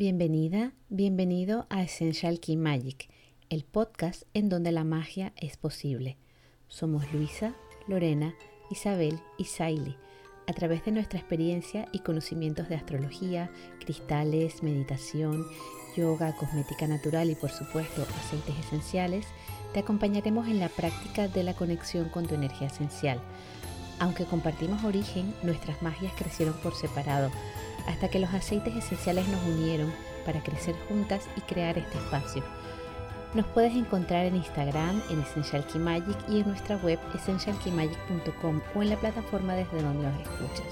Bienvenida, bienvenido a Essential Key Magic, el podcast en donde la magia es posible. Somos Luisa, Lorena, Isabel y Saili. A través de nuestra experiencia y conocimientos de astrología, cristales, meditación, yoga, cosmética natural y por supuesto aceites esenciales, te acompañaremos en la práctica de la conexión con tu energía esencial. Aunque compartimos origen, nuestras magias crecieron por separado hasta que los aceites esenciales nos unieron para crecer juntas y crear este espacio. Nos puedes encontrar en Instagram, en Essential Key Magic y en nuestra web essentialkeymagic.com o en la plataforma desde donde nos escuchas.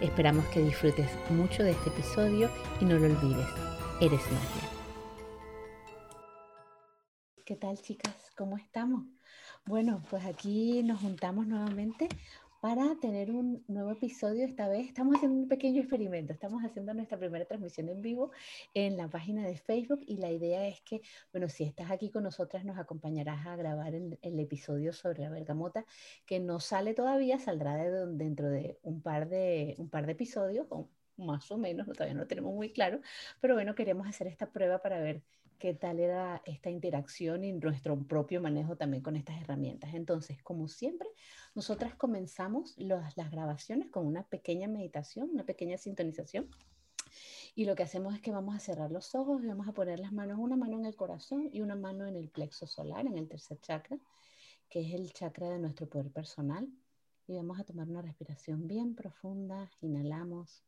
Esperamos que disfrutes mucho de este episodio y no lo olvides, eres magia. ¿Qué tal chicas? ¿Cómo estamos? Bueno, pues aquí nos juntamos nuevamente para tener un nuevo episodio. Esta vez estamos haciendo un pequeño experimento. Estamos haciendo nuestra primera transmisión en vivo en la página de Facebook y la idea es que, bueno, si estás aquí con nosotras, nos acompañarás a grabar el, episodio sobre la bergamota, que no sale todavía, saldrá dentro de un par de, un par de episodios, más o menos, todavía no lo tenemos muy claro, pero bueno, queremos hacer esta prueba para ver qué tal era esta interacción y nuestro propio manejo también con estas herramientas. Entonces, como siempre, nosotras comenzamos las grabaciones con una pequeña meditación, una pequeña sintonización. Y lo que hacemos es que vamos a cerrar los ojos y vamos a poner las manos, una mano en el corazón y una mano en el plexo solar, en el tercer chakra, que es el chakra de nuestro poder personal. Y vamos a tomar una respiración bien profunda. Inhalamos.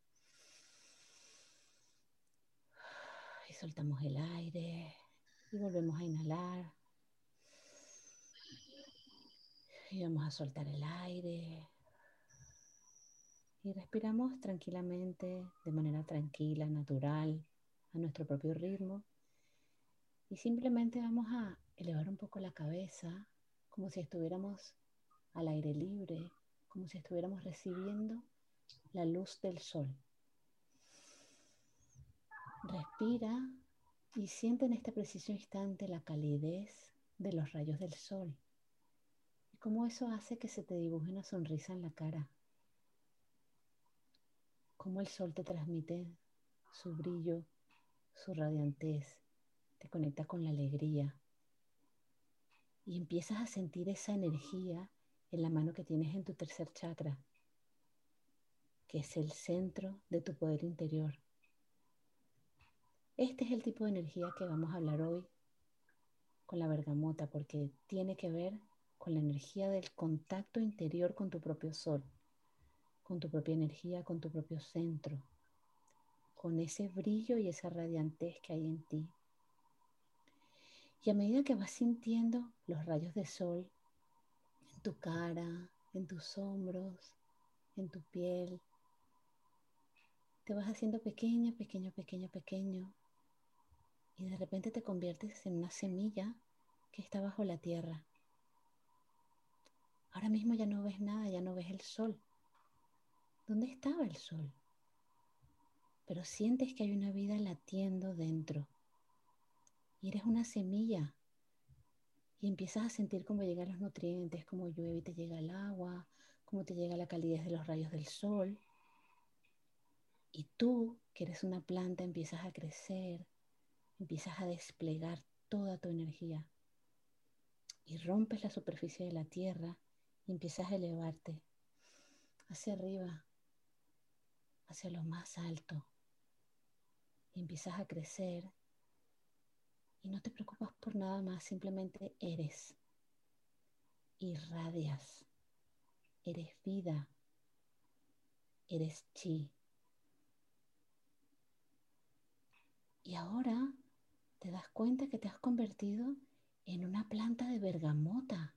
Soltamos el aire y volvemos a inhalar. Y vamos a soltar el aire. Y respiramos tranquilamente, de manera tranquila, natural, a nuestro propio ritmo. Y simplemente vamos a elevar un poco la cabeza, como si estuviéramos al aire libre, como si estuviéramos recibiendo la luz del sol. Respira y siente en este preciso instante la calidez de los rayos del sol y cómo eso hace que se te dibuje una sonrisa en la cara. Cómo el sol te transmite su brillo, su radiantez, te conecta con la alegría y empiezas a sentir esa energía en la mano que tienes en tu tercer chakra, que es el centro de tu poder interior. Este es el tipo de energía que vamos a hablar hoy con la bergamota, porque tiene que ver con la energía del contacto interior con tu propio sol, con tu propia energía, con tu propio centro, con ese brillo y esa radiantez que hay en ti. Y a medida que vas sintiendo los rayos de sol en tu cara, en tus hombros, en tu piel, te vas haciendo pequeño, pequeño, pequeño, pequeño, y de repente te conviertes en una semilla que está bajo la tierra. Ahora mismo ya no ves nada, ya no ves el sol. ¿Dónde estaba el sol? Pero sientes que hay una vida latiendo dentro. Y eres una semilla. Y empiezas a sentir cómo llegan los nutrientes, cómo llueve y te llega el agua, cómo te llega la calidez de los rayos del sol. Y tú, que eres una planta, empiezas a crecer, empiezas a desplegar toda tu energía y rompes la superficie de la tierra y empiezas a elevarte hacia arriba, hacia lo más alto. Y empiezas a crecer y no te preocupas por nada más, simplemente eres. Irradias. Eres vida. Eres chi. Y ahora te das cuenta que te has convertido en una planta de bergamota.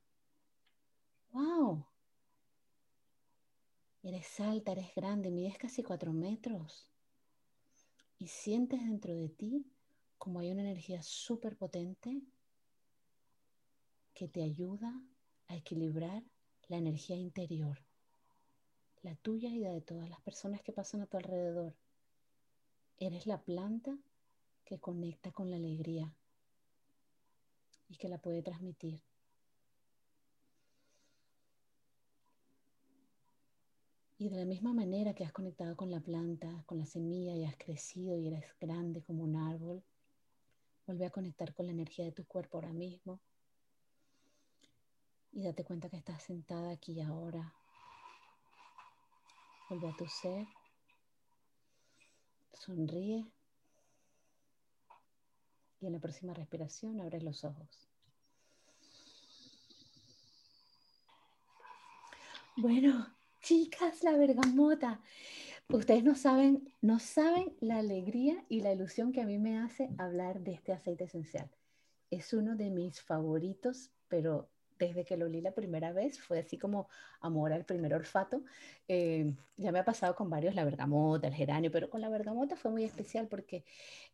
¡Wow! Eres alta, eres grande, mides casi cuatro metros. Y sientes dentro de ti como hay una energía súper potente que te ayuda a equilibrar la energía interior, la tuya y la de todas las personas que pasan a tu alrededor. Eres la planta que conecta con la alegría y que la puede transmitir. Y de la misma manera que has conectado con la planta, con la semilla y has crecido y eres grande como un árbol, vuelve a conectar con la energía de tu cuerpo ahora mismo. Y date cuenta que estás sentada aquí y ahora. Vuelve a tu ser. Sonríe. Y en la próxima respiración abres los ojos. Bueno, chicas, la bergamota. Ustedes no saben, no saben la alegría y la ilusión que a mí me hace hablar de este aceite esencial. Es uno de mis favoritos, pero desde que lo olí la primera vez fue así como amor al primer olfato. Eh, ya me ha pasado con varios, la bergamota, el geranio, pero con la bergamota fue muy especial porque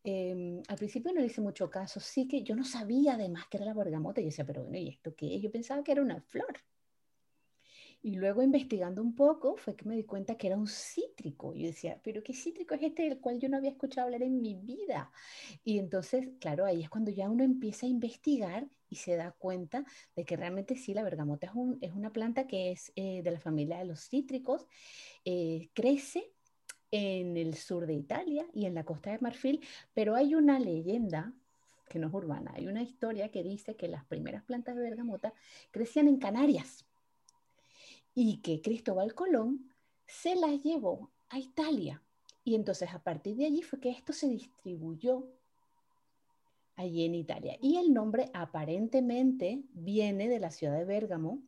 eh, al principio no le hice mucho caso. Sí que yo no sabía además que era la bergamota. Yo decía, pero bueno, ¿y esto qué? Yo pensaba que era una flor. Y luego investigando un poco fue que me di cuenta que era un cítrico. Yo decía, pero ¿qué cítrico es este del cual yo no había escuchado hablar en mi vida? Y entonces, claro, ahí es cuando ya uno empieza a investigar y se da cuenta de que realmente sí, la bergamota es, un, es una planta que es eh, de la familia de los cítricos, eh, crece en el sur de Italia y en la costa de Marfil, pero hay una leyenda que no es urbana, hay una historia que dice que las primeras plantas de bergamota crecían en Canarias y que Cristóbal Colón se las llevó a Italia. Y entonces a partir de allí fue que esto se distribuyó allí en Italia. Y el nombre aparentemente viene de la ciudad de Bérgamo,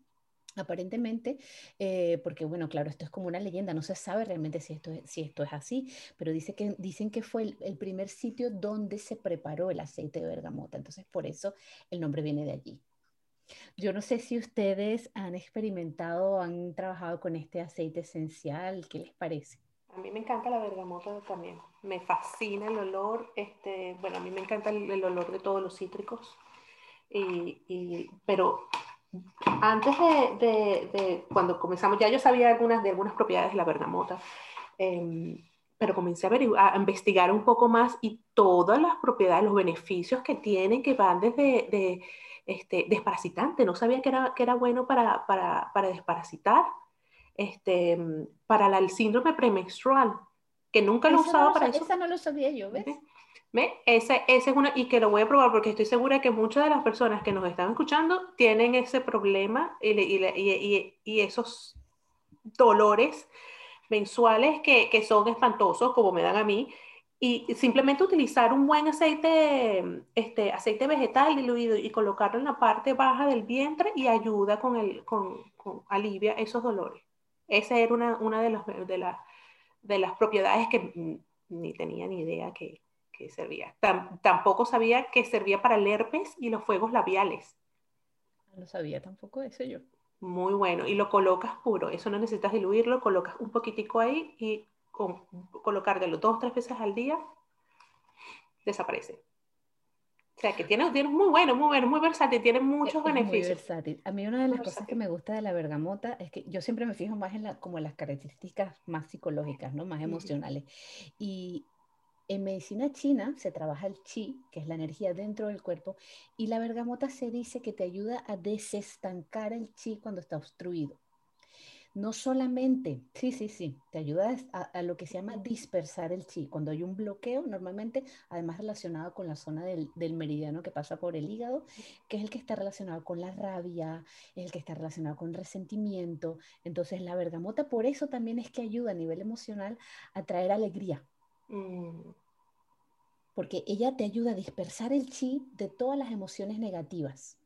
aparentemente, eh, porque bueno, claro, esto es como una leyenda, no se sabe realmente si esto es, si esto es así, pero dice que, dicen que fue el, el primer sitio donde se preparó el aceite de bergamota, entonces por eso el nombre viene de allí. Yo no sé si ustedes han experimentado han trabajado con este aceite esencial, ¿qué les parece? A mí me encanta la bergamota también, me fascina el olor, este, bueno, a mí me encanta el, olor de todos los cítricos, y, pero antes de, cuando comenzamos, ya yo sabía algunas de algunas propiedades de la bergamota, em, pero comencé a, a, investigar un poco más y todas las propiedades, los beneficios que tienen, que van desde de, este, desparasitante, no sabía que era, que era bueno para, para, para desparasitar, este, para el síndrome premenstrual, que nunca lo usaba para eso. Esa no lo sabía yo, ¿ves? ¿Ve? Ese, ese, es una, y que lo voy a probar porque estoy segura que muchas de las personas que nos están escuchando tienen ese problema y, y, y, y esos dolores mensuales que, que, son espantosos, como me dan a mí, y simplemente utilizar un buen aceite, este, aceite vegetal diluido y colocarlo en la parte baja del vientre y ayuda con el, con, con alivia esos dolores. Esa era una, una de, los, de, la, de las propiedades que ni tenía ni idea que, que servía. tampoco sabía que servía para el herpes y los fuegos labiales. No sabía tampoco eso yo. Muy bueno. Y lo colocas puro. Eso no necesitas diluirlo. Colocas un poquitico ahí y con colocártelo dos o tres veces al día, desaparece. O sea, que tiene, tiene muy bueno, muy bueno, muy versátil, tiene muchos beneficios. Muy versátil. A mí una de las cosas que me gusta de la bergamota es que yo siempre me fijo más en la, como las características más psicológicas, ¿no? Más emocionales. Y en medicina china se trabaja el chi, que es la energía dentro del cuerpo, y la bergamota se dice que te ayuda a desestancar el chi cuando está obstruido no solamente, sí, sí, sí, te ayuda a, lo que se llama dispersar el chi. Cuando hay un bloqueo, normalmente, además relacionado con la zona del, meridiano que pasa por el hígado, que es el que está relacionado con la rabia, es el que está relacionado con resentimiento. Entonces, la bergamota por eso también es que ayuda a nivel emocional a traer alegría. Mm. Porque ella te ayuda a dispersar el chi de todas las emociones negativas.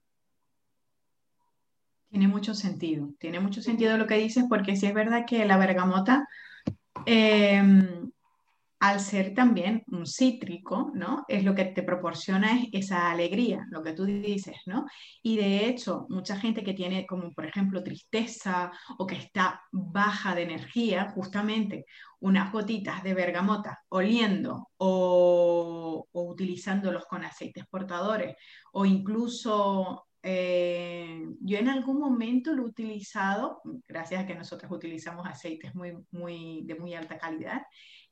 Tiene mucho sentido, tiene mucho sentido lo que dices porque sí es verdad que la bergamota, em, al ser también un cítrico, ¿no? Es lo que te proporciona esa alegría, lo que tú dices, ¿no? Y de hecho, mucha gente que tiene como, por ejemplo, tristeza o que está baja de energía, justamente unas gotitas de bergamota oliendo o, o utilizándolos con aceites portadores o incluso eh, yo en algún momento lo he utilizado, gracias a que nosotros utilizamos aceites muy, muy, de muy alta calidad,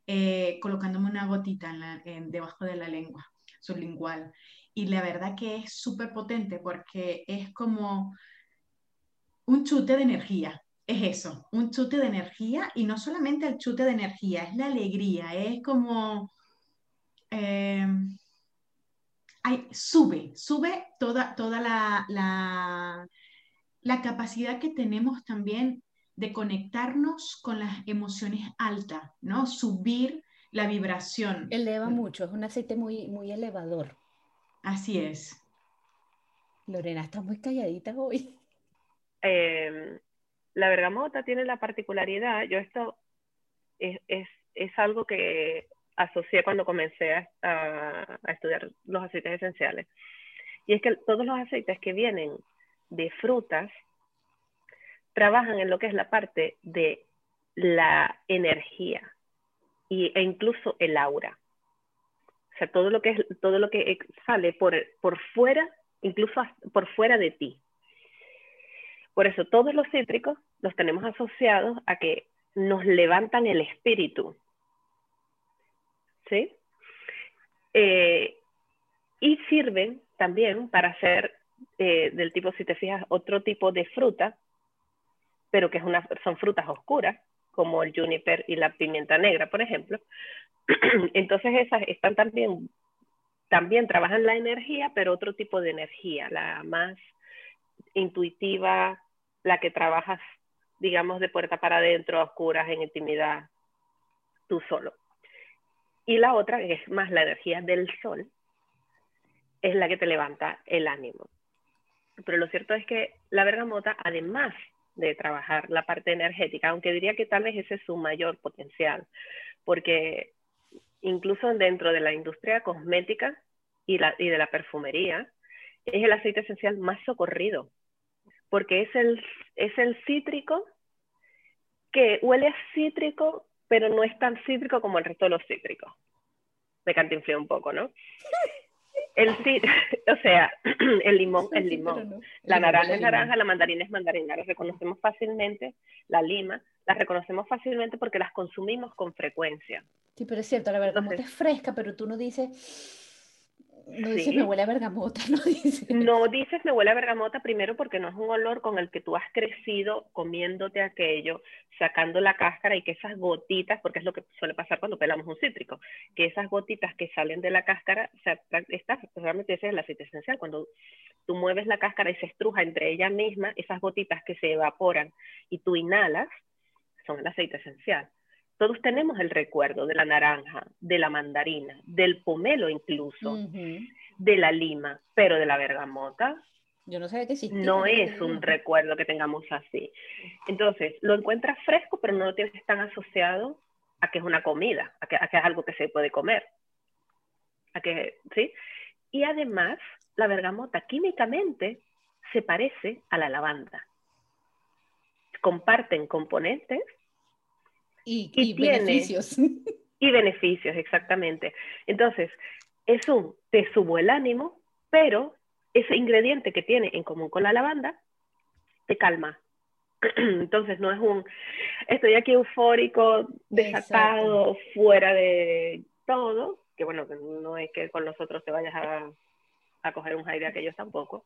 eh, colocándome una gotita en debajo de la lengua sublingual. Y la verdad que es súper potente porque es como un chute de energía. es eso, un chute de energía y no solamente el chute de energía, es la alegría, es como... Eh, sube, sube toda, toda la, la, la capacidad que tenemos también de conectarnos con las emociones altas, ¿no? Subir la vibración. Eleva mucho, es un aceite muy, muy elevador. Así es. Lorena, estás muy calladita hoy. Em, la bergamota tiene la particularidad, yo esto es, es, es algo que asocié cuando comencé a, estudiar los aceites esenciales. Y es que todos los aceites que vienen de frutas trabajan en lo que es la parte de la energía y, e incluso el aura. O sea, todo lo que, es, todo lo que sale por, por fuera, incluso por fuera de ti. Por eso todos los cítricos los tenemos asociados a que nos levantan el espíritu. ¿Sí? Eh, y sirven también para hacer eh, del tipo, si te fijas, otro tipo de fruta, pero que es una, son frutas oscuras, como el juniper y la pimienta negra, por ejemplo. Entonces esas están también, también trabajan la energía, pero otro tipo de energía, la más intuitiva, la que trabajas, digamos, de puerta para adentro, oscuras, en intimidad, tú solo. Y la otra, que es más la energía del sol, es la que te levanta el ánimo. Pero lo cierto es que la bergamota, además de trabajar la parte energética, aunque diría que tal vez ese es su mayor potencial, porque incluso dentro de la industria cosmética y, la, y de la perfumería, es el aceite esencial más socorrido, porque es el, es el cítrico que huele a cítrico, pero no es tan cítrico como el resto de los cítricos. Me cantinflé un poco, ¿no? El, o sea, el limón es limón, la naranja es naranja, la mandarina es mandarina, las reconocemos fácilmente, la lima, las reconocemos fácilmente porque las consumimos con frecuencia. Sí, pero es cierto, la verdad, como es fresca, pero tú no dices, no dices me huele a bergamota, no dices. No dices me huele a bergamota primero porque no es un olor con el que tú has crecido comiéndote aquello, sacando la cáscara y que esas gotitas, porque es lo que suele pasar cuando pelamos un cítrico, que esas gotitas que salen de la cáscara, o sea, realmente ese es el aceite esencial, cuando tú mueves la cáscara y se estruja entre ella misma, esas gotitas que se evaporan y tú inhalas, son el aceite esencial. Todos tenemos el recuerdo de la naranja, de la mandarina, del pomelo incluso, de la lima, pero de la bergamota. Yo no sé qué existía. No es un recuerdo que tengamos así. Entonces, lo encuentras fresco, pero no lo tienes tan asociado a que es una comida, a que, a que es algo que se puede comer. A que, ¿sí? Y además, la bergamota químicamente se parece a la lavanda. Comparten componentes y, beneficios. Y beneficios, exactamente. Entonces, es un, te subo el ánimo, pero ese ingrediente que tiene en común con la lavanda, te calma. Entonces, no es un, estoy aquí eufórico, desatado, fuera de todo, que bueno, no es que con nosotros te vayas a, a coger un aire aquellos tampoco,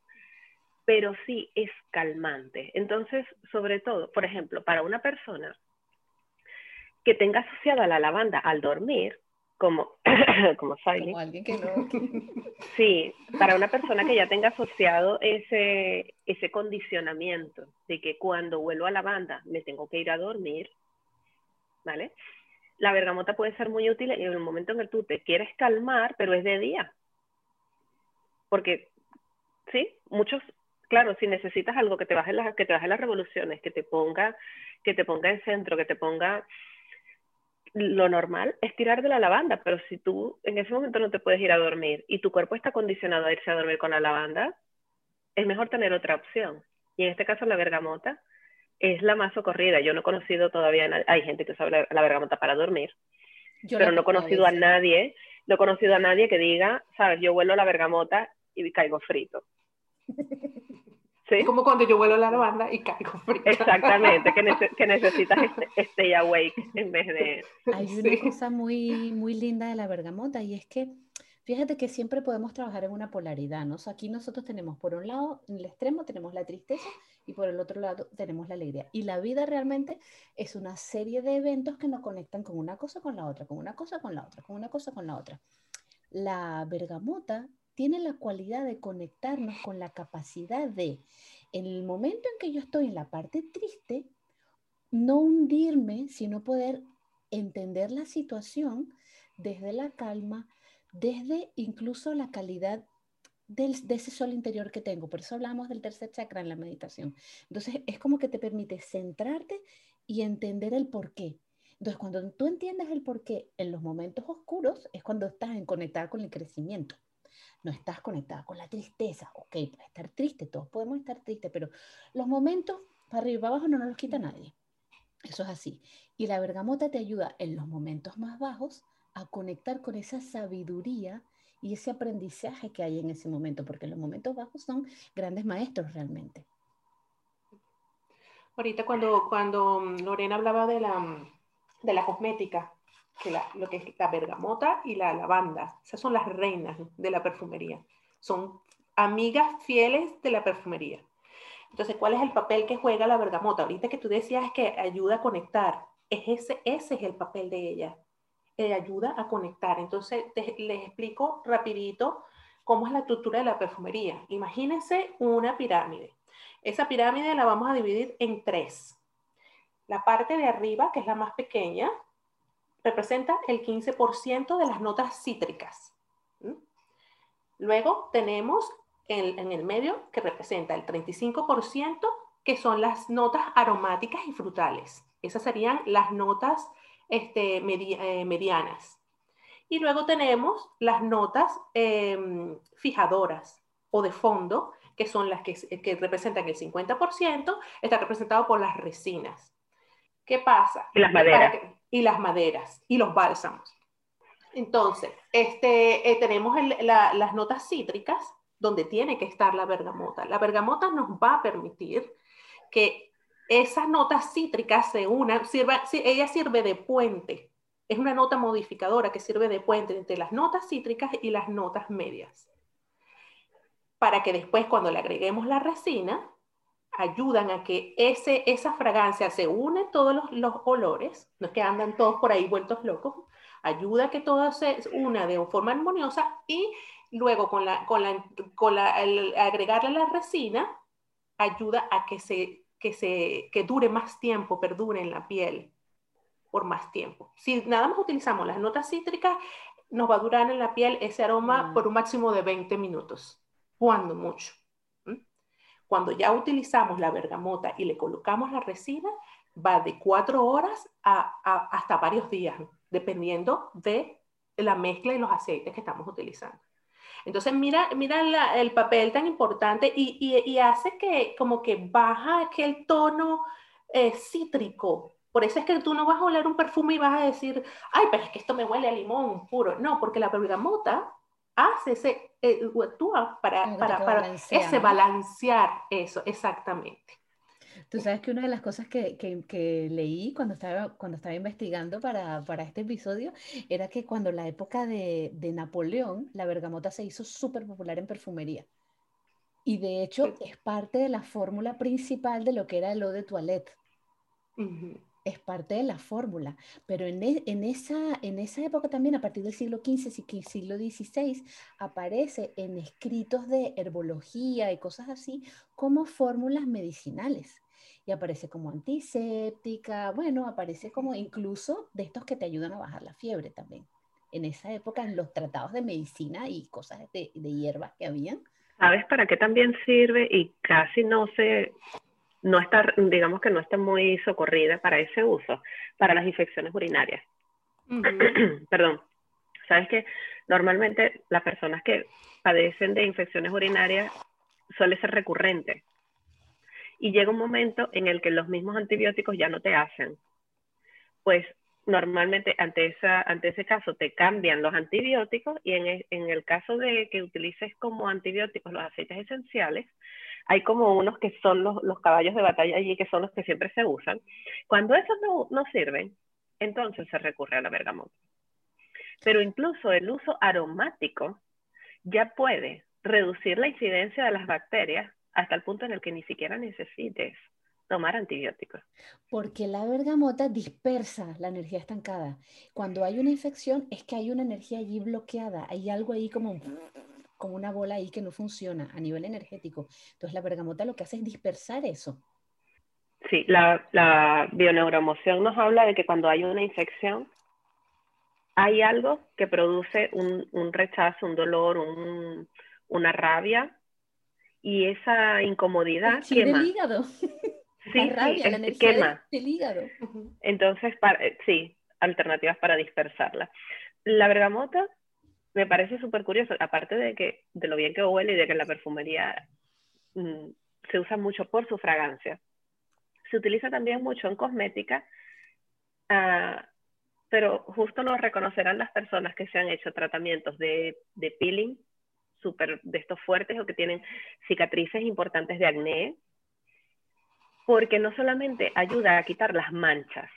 pero sí es calmante. Entonces, sobre todo, por ejemplo, para una persona que tenga asociada la lavanda al dormir, como, como Como alguien que no. Sí, para una persona que ya tenga asociado ese, ese condicionamiento de que cuando vuelvo a lavanda me tengo que ir a dormir, ¿vale? La bergamota puede ser muy útil en el momento en que tú te quieres calmar, pero es de día. Porque, sí, muchos, claro, si necesitas algo que te baje las, que te baje las revoluciones, que te ponga, que te ponga en centro, que te ponga lo normal es tirar de la lavanda, pero si tú en ese momento no te puedes ir a dormir y tu cuerpo está condicionado a irse a dormir con la lavanda, es mejor tener otra opción. Y en este caso la bergamota es la más socorrida. Yo no he conocido todavía, hay gente que usa la, bergamota para dormir, pero no he conocido a nadie, no he conocido a nadie que diga, sabes, yo vuelo la bergamota y caigo frito. ¿Sí? Como cuando yo vuelo la lavanda y caigo frío. Exactamente, que, necesitas este, stay awake en vez de... Hay una cosa muy, muy linda de la bergamota y es que Fíjate que siempre podemos trabajar en una polaridad, ¿no? aquí nosotros tenemos por un lado, en el extremo tenemos la tristeza y por el otro lado tenemos la alegría. Y la vida realmente es una serie de eventos que nos conectan con una cosa con la otra, con una cosa con la otra, con una cosa con la otra. La bergamota tiene la cualidad de conectarnos con la capacidad de, en el momento en que yo estoy en la parte triste, no hundirme, sino poder entender la situación desde la calma, desde incluso la calidad del, de ese sol interior que tengo. Por eso hablamos del tercer chakra en la meditación. Entonces, es como que te permite centrarte y entender el por qué. Entonces, cuando tú entiendes el por qué en los momentos oscuros, es cuando estás en conectada con el crecimiento. No estás conectada con la tristeza. Ok, para estar triste, todos podemos estar tristes, pero los momentos para arriba y para abajo no nos los quita nadie. Eso es así. Y la bergamota te ayuda en los momentos más bajos a conectar con esa sabiduría y ese aprendizaje que hay en ese momento, porque los momentos bajos son grandes maestros realmente. Ahorita cuando, cuando mm, Lorena hablaba de la, mm, de la cosmética, que lo que es la bergamota y la lavanda, esas son las reinas de la perfumería, son amigas fieles de la perfumería. Entonces, ¿cuál es el papel que juega la bergamota? Ahorita que tú decías que ayuda a conectar, es ese, ese es el papel de ella eh, ayuda a conectar. Entonces, les explico rapidito cómo es la estructura de la perfumería. Imagínense una pirámide. Esa pirámide la vamos a dividir en tres. La parte de arriba, que es la más pequeña, representa el 15% de las notas cítricas. Luego tenemos en el medio, que representa el 35%, que son las notas aromáticas y frutales. Esas serían las notas este, eh, medianas. Y luego tenemos las notas em, fijadoras o de fondo, que son las que, que representan el 50%, está representado por las resinas. ¿Qué pasa? Y las maderas. Y las maderas y los bálsamos. Entonces, este, eh, tenemos las notas cítricas, donde tiene que estar la bergamota. La bergamota nos va a permitir que esas notas cítricas se unan, ella sirve de puente. Es una nota modificadora que sirve de puente entre las notas cítricas y las notas medias. Para que después cuando le agreguemos la resina, ayudan a que ese, esa fragancia se une todos los, olores, no es que andan todos por ahí vueltos locos, ayuda a que todo se una de forma armoniosa y luego con, la, con, la, con la, agregarle la resina, ayuda a que se que, se, que dure más tiempo, perdure en la piel por más tiempo. Si nada más utilizamos las notas cítricas, nos va a durar en la piel ese aroma mm. por un máximo de 20 minutos, cuando mucho. Cuando ya utilizamos la bergamota y le colocamos la resina, va de cuatro horas a, hasta varios días, dependiendo de la mezcla y los aceites que estamos utilizando. Entonces, mira, mira el papel tan importante y, hace que como que baja aquel tono eh, cítrico. Por eso es que tú no vas a oler un perfume y vas a decir, ay, pero es que esto me huele a limón puro. No, porque la bergamota hace ese, eh, actúa para, para, para ese balancear eso, exactamente. Tú sabes que una de las cosas que, que, leí cuando estaba, cuando estaba investigando para, para, este episodio era que cuando la época de, de Napoleón, la bergamota se hizo súper popular en perfumería. Y de hecho es parte de la fórmula principal de lo que era el eau de toilette. Es parte de la fórmula. Pero en, e, en, esa, en esa época también, a partir del siglo XV y siglo XVI, aparece en escritos de herbología y cosas así como fórmulas medicinales y aparece como antiséptica, bueno, aparece como incluso de estos que te ayudan a bajar la fiebre también. En esa época, en los tratados de medicina y cosas de, de hierbas que habían. ¿Sabes para qué también sirve? Y casi no se, no está, digamos que no está muy socorrida para ese uso, para las infecciones urinarias. Perdón. ¿Sabes que Normalmente las personas que padecen de infecciones urinarias suele ser recurrente y llega un momento en el que los mismos antibióticos ya no te hacen. Pues normalmente ante, esa, ante ese caso te cambian los antibióticos y en, e, en el caso de que utilices como antibióticos los aceites esenciales, hay como unos que son los, los, caballos de batalla allí, que son los que siempre se usan. Cuando esos no, no sirven, entonces se recurre a la bergamota. Pero incluso el uso aromático ya puede reducir la incidencia de las bacterias hasta el punto en el que ni siquiera necesites tomar antibióticos. Porque la bergamota dispersa la energía estancada. Cuando hay una infección es que hay una energía allí bloqueada, hay algo ahí como, como una bola ahí que no funciona a nivel energético. Entonces la bergamota lo que hace es dispersar eso. Sí, la, la bioneuromoción nos habla de que cuando hay una infección, hay algo que produce un, un rechazo, un dolor, un, una rabia, y esa incomodidad quema. El hígado. Sí, la rabia, sí, la es- energía quema. del hígado. Entonces, para, eh, sí, alternativas para dispersarla. La bergamota me parece súper curioso, aparte de que de lo bien que huele y de que en la perfumería mm, se usa mucho por su fragancia. Se utiliza también mucho en cosmética, ah, pero justo lo reconocerán las personas que se han hecho tratamientos de, de peeling súper de estos fuertes o que tienen cicatrices importantes de acné, porque no solamente ayuda a quitar las manchas,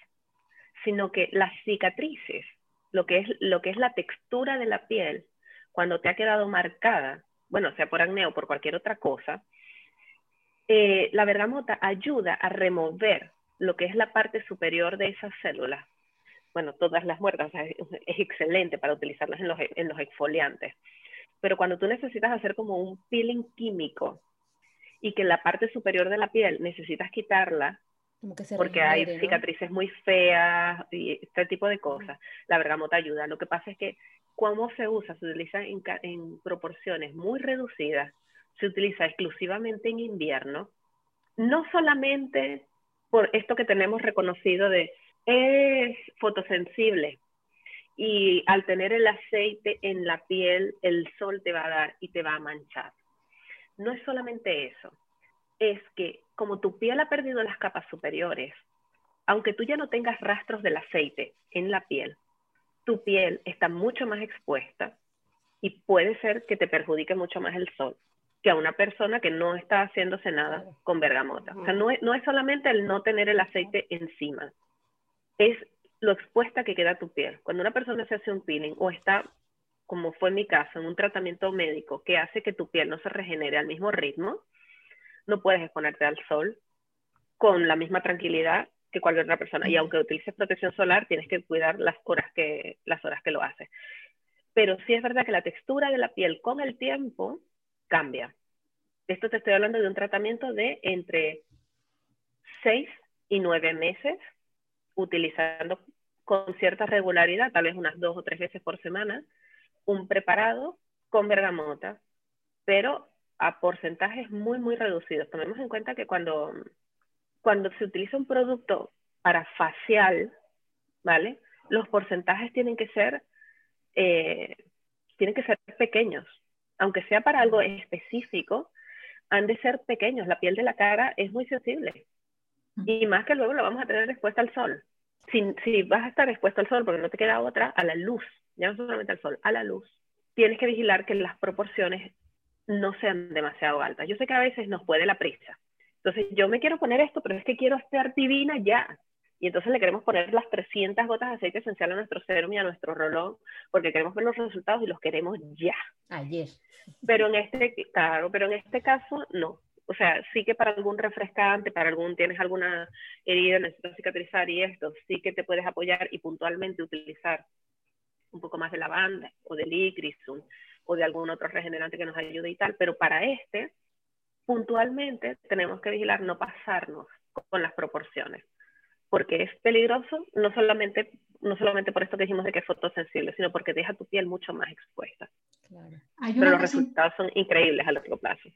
sino que las cicatrices, lo que es, lo que es la textura de la piel, cuando te ha quedado marcada, bueno, sea por acné o por cualquier otra cosa, eh, la bergamota ayuda a remover lo que es la parte superior de esas células. Bueno, todas las muertas, es, es excelente para utilizarlas en los, en los exfoliantes. Pero cuando tú necesitas hacer como un peeling químico y que la parte superior de la piel necesitas quitarla Como que se porque hay cicatrices muy feas y este tipo de cosas. La bergamota ayuda. Lo que pasa es que cómo se usa, se utiliza en, en proporciones muy reducidas, se utiliza exclusivamente en invierno, no solamente por esto que tenemos reconocido de es fotosensible y al tener el aceite en la piel, el sol te va a dar y te va a manchar. No es solamente eso, es que como tu piel ha perdido las capas superiores, aunque tú ya no tengas rastros del aceite en la piel, tu piel está mucho más expuesta y puede ser que te perjudique mucho más el sol que a una persona que no está haciéndose nada con bergamota. O sea, no es, no es solamente el no tener el aceite encima, es lo expuesta que queda tu piel. Cuando una persona se hace un peeling o está, como fue mi caso, en un tratamiento médico que hace que tu piel no se regenere al mismo ritmo, no puedes exponerte al sol con la misma tranquilidad que cualquier otra persona. Y aunque utilices protección solar, tienes que cuidar las horas que, las horas que lo haces. Pero sí es verdad que la textura de la piel con el tiempo cambia. Esto te estoy hablando de un tratamiento de entre 6 y 9 meses, utilizando con cierta regularidad, tal vez unas dos o tres veces por semana, un preparado con bergamota, pero a porcentajes muy, muy reducidos. Tomemos en cuenta que cuando, cuando se utiliza un producto para facial, ¿vale? Los porcentajes tienen que ser, eh, tienen que ser pequeños. Aunque sea para algo específico, han de ser pequeños. La piel de la cara es muy sensible. Y más que luego la vamos a tener expuesta al sol. Si, si vas a estar expuesto al sol, porque no te queda otra, a la luz, ya no solamente al sol, a la luz, tienes que vigilar que las proporciones no sean demasiado altas. Yo sé que a veces nos puede la prisa. Entonces, yo me quiero poner esto, pero es que quiero estar divina ya. Y entonces le queremos poner las 300 gotas de aceite esencial a nuestro serum y a nuestro rolón, porque queremos ver los resultados y los queremos ya. Ayer. Pero en este, claro, pero en este caso no. O sea, sí que para algún refrescante, para algún, tienes alguna herida, necesitas cicatrizar y esto, sí que te puedes apoyar y puntualmente utilizar un poco más de lavanda o de licrisum o de algún otro regenerante que nos ayude y tal, pero para este, puntualmente tenemos que vigilar no pasarnos con las proporciones, porque es peligroso no solamente, no solamente por esto que dijimos de que es fotosensible, sino porque deja tu piel mucho más expuesta. Claro. Hay Pero los resultados son increíbles a largo plazo.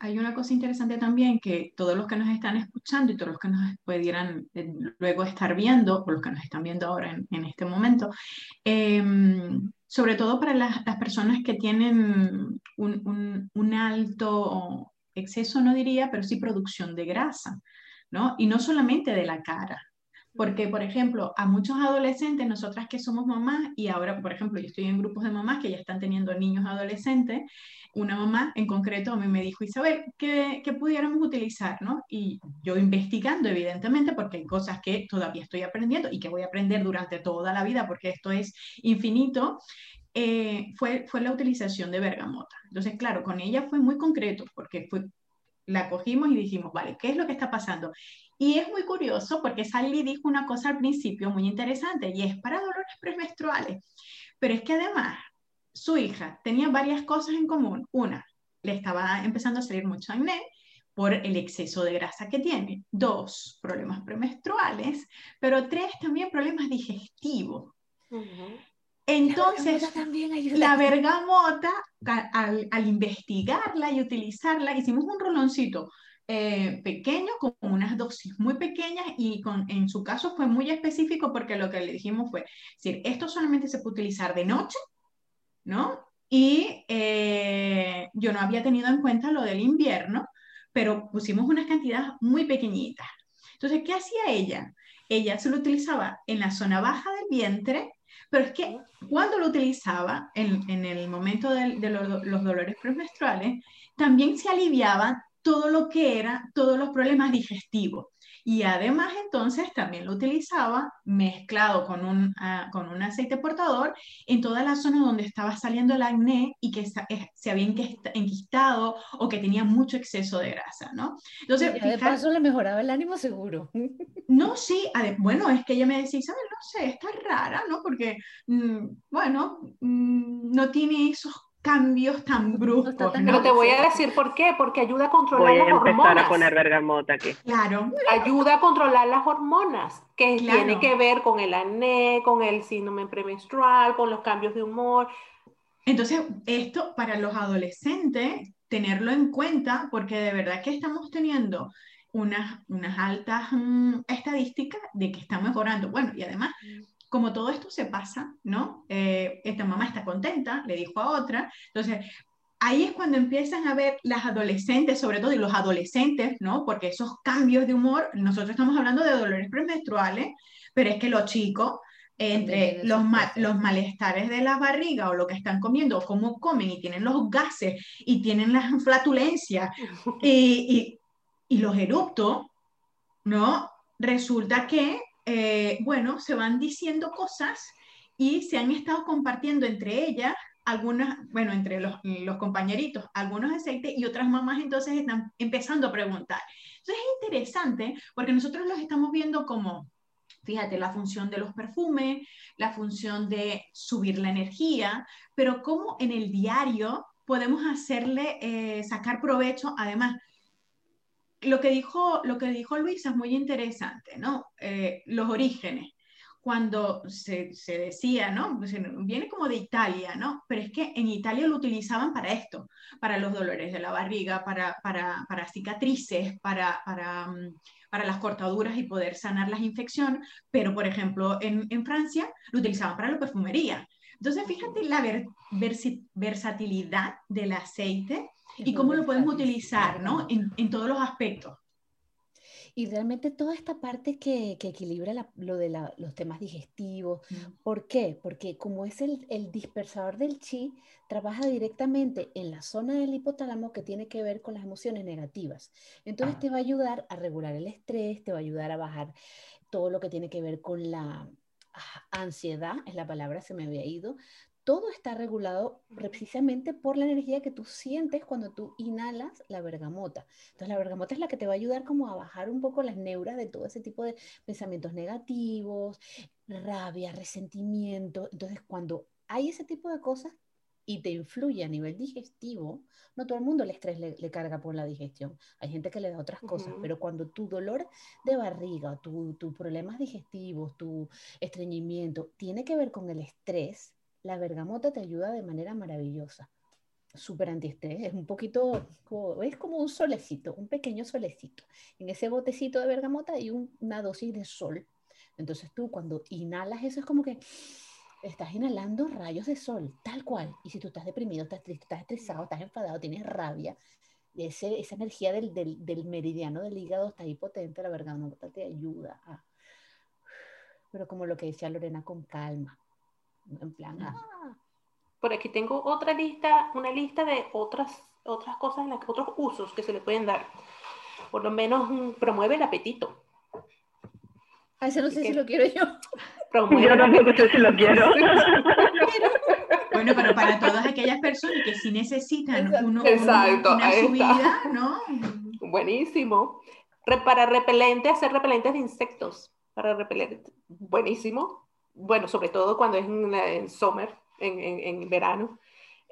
Hay una cosa interesante también que todos los que nos están escuchando y todos los que nos pudieran eh, luego estar viendo, o los que nos están viendo ahora en, en este momento, eh, sobre todo para las, las personas que tienen un, un, un alto exceso, no diría, pero sí producción de grasa, ¿no? Y no solamente de la cara, Porque, por ejemplo, a muchos adolescentes, nosotras que somos mamás, y ahora, por ejemplo, yo estoy en grupos de mamás que ya están teniendo niños adolescentes, una mamá en concreto a mí me dijo, Isabel, ¿qué, qué pudiéramos utilizar? ¿no? Y yo investigando, evidentemente, porque hay cosas que todavía estoy aprendiendo y que voy a aprender durante toda la vida, porque esto es infinito, eh, fue, fue la utilización de bergamota. Entonces, claro, con ella fue muy concreto, porque fue, la cogimos y dijimos, vale, ¿qué es lo que está pasando? Y es muy curioso porque Sally dijo una cosa al principio muy interesante y es para dolores premenstruales. Pero es que además su hija tenía varias cosas en común. Una, le estaba empezando a salir mucho acné por el exceso de grasa que tiene. Dos, problemas premenstruales. Pero tres, también problemas digestivos. Entonces, la bergamota, al, al, investigarla y utilizarla, hicimos un roloncito eh, pequeño con unas dosis muy pequeñas y con, en su caso fue muy específico porque lo que le dijimos fue, decir, esto solamente se puede utilizar de noche, ¿no? Y eh, yo no había tenido en cuenta lo del invierno, pero pusimos unas cantidades muy pequeñitas. Entonces, ¿qué hacía ella? Ella se lo utilizaba en la zona baja del vientre pero es que cuando lo utilizaba en, en el momento de, los, los dolores premenstruales, también se aliviaba todo lo que era, todos los problemas digestivos. Y además entonces también lo utilizaba mezclado con un, uh, con un aceite portador en toda la zona donde estaba saliendo el acné y que eh, se había enquistado o que tenía mucho exceso de grasa, ¿no? Entonces, y de paso le mejoraba el ánimo seguro. No, sí, bueno, es que ella me decía, ¿sabes? No sé, está rara, ¿no? Porque, mmm, bueno, mmm, no tiene esos cambios tan bruscos. No Pero te voy a decir por qué, porque ayuda a controlar las hormonas. Voy a empezar a poner bergamota aquí. Claro. Ayuda a controlar las hormonas, que tiene que ver con el acné, con el síndrome premenstrual, con los cambios de humor. Entonces, esto para los adolescentes, tenerlo en cuenta, porque de verdad que estamos teniendo unas, unas altas um, estadísticas de que está mejorando. Bueno, y además como todo esto se pasa, ¿no? Eh, esta mamá está contenta, le dijo a otra, entonces ahí es cuando empiezan a ver las adolescentes, sobre todo, y los adolescentes, ¿no? Porque esos cambios de humor, nosotros estamos hablando de dolores premenstruales, pero es que los chicos, entre los, los malestares de la barriga o lo que están comiendo, o cómo comen y tienen los gases y tienen las flatulencias y, y, y los eruptos, ¿no? Resulta que eh, bueno, se van diciendo cosas y se han estado compartiendo entre ellas algunas, bueno, entre los, los, compañeritos, algunos aceites y otras mamás entonces están empezando a preguntar. Entonces es interesante porque nosotros los estamos viendo como, fíjate, la función de los perfumes, la función de subir la energía, pero cómo en el diario podemos hacerle eh, sacar provecho, además, lo que dijo, lo que dijo Luisa es muy interesante, ¿no? Eh, los orígenes. Cuando se, decía, ¿no? Pues, viene como de Italia, ¿no? Pero es que en Italia lo utilizaban para esto, para los dolores de la barriga, para, para, para cicatrices, para, para, mm, para, las cortaduras y poder sanar las infecciones. Pero, por ejemplo, en, en Francia lo utilizaban para la perfumería. Entonces, fíjate la ver, versatilidad del aceite y cómo lo podemos utilizar ¿no? en, en, todos los aspectos. Y realmente toda esta parte que, que equilibra la, lo de la, los temas digestivos. Mm. ¿Por qué? Porque como es el, el, dispersador del chi, trabaja directamente en la zona del hipotálamo que tiene que ver con las emociones negativas. Entonces te va a ayudar a regular el estrés, te va a ayudar a bajar todo lo que tiene que ver con la ah, ansiedad, es la palabra, se me había ido, todo está regulado precisamente por la energía que tú sientes cuando tú inhalas la bergamota. Entonces la bergamota es la que te va a ayudar como a bajar un poco las neuras de todo ese tipo de pensamientos negativos, rabia, resentimiento. Entonces cuando hay ese tipo de cosas y te influye a nivel digestivo, no todo el mundo el estrés le, le carga por la digestión. Hay gente que le da otras cosas, uh -huh. pero cuando tu dolor de barriga, tus tu problemas digestivos, tu estreñimiento tiene que ver con el estrés, la bergamota te ayuda de manera maravillosa. Súper antiestrés, es un poquito, es como un solecito, un pequeño solecito. En ese botecito de bergamota hay un, una dosis de sol. Entonces tú cuando inhalas eso es como que estás inhalando rayos de sol, tal cual. Y si tú estás deprimido, estás triste, estás estresado, estás enfadado, tienes rabia, ese, esa energía del, meridiano del hígado está ahí potente, la bergamota te ayuda pero como lo que decía Lorena, con calma. En plan, ah, Por aquí tengo otra lista, una lista de otras, otras cosas, en las, otros usos que se le pueden dar. Por lo menos mm, promueve el apetito. a ese no sé si lo quiero yo. Promueve Yo tampoco sé si lo quiero. Bueno, pero para todas aquellas personas que sí necesitan Exacto. uno, Exacto, una subida, ¿no? Buenísimo. Re- para repelente, hacer repelentes de insectos. Para repeler, buenísimo. Bueno, sobre todo cuando es en, en summer, en, en- en verano.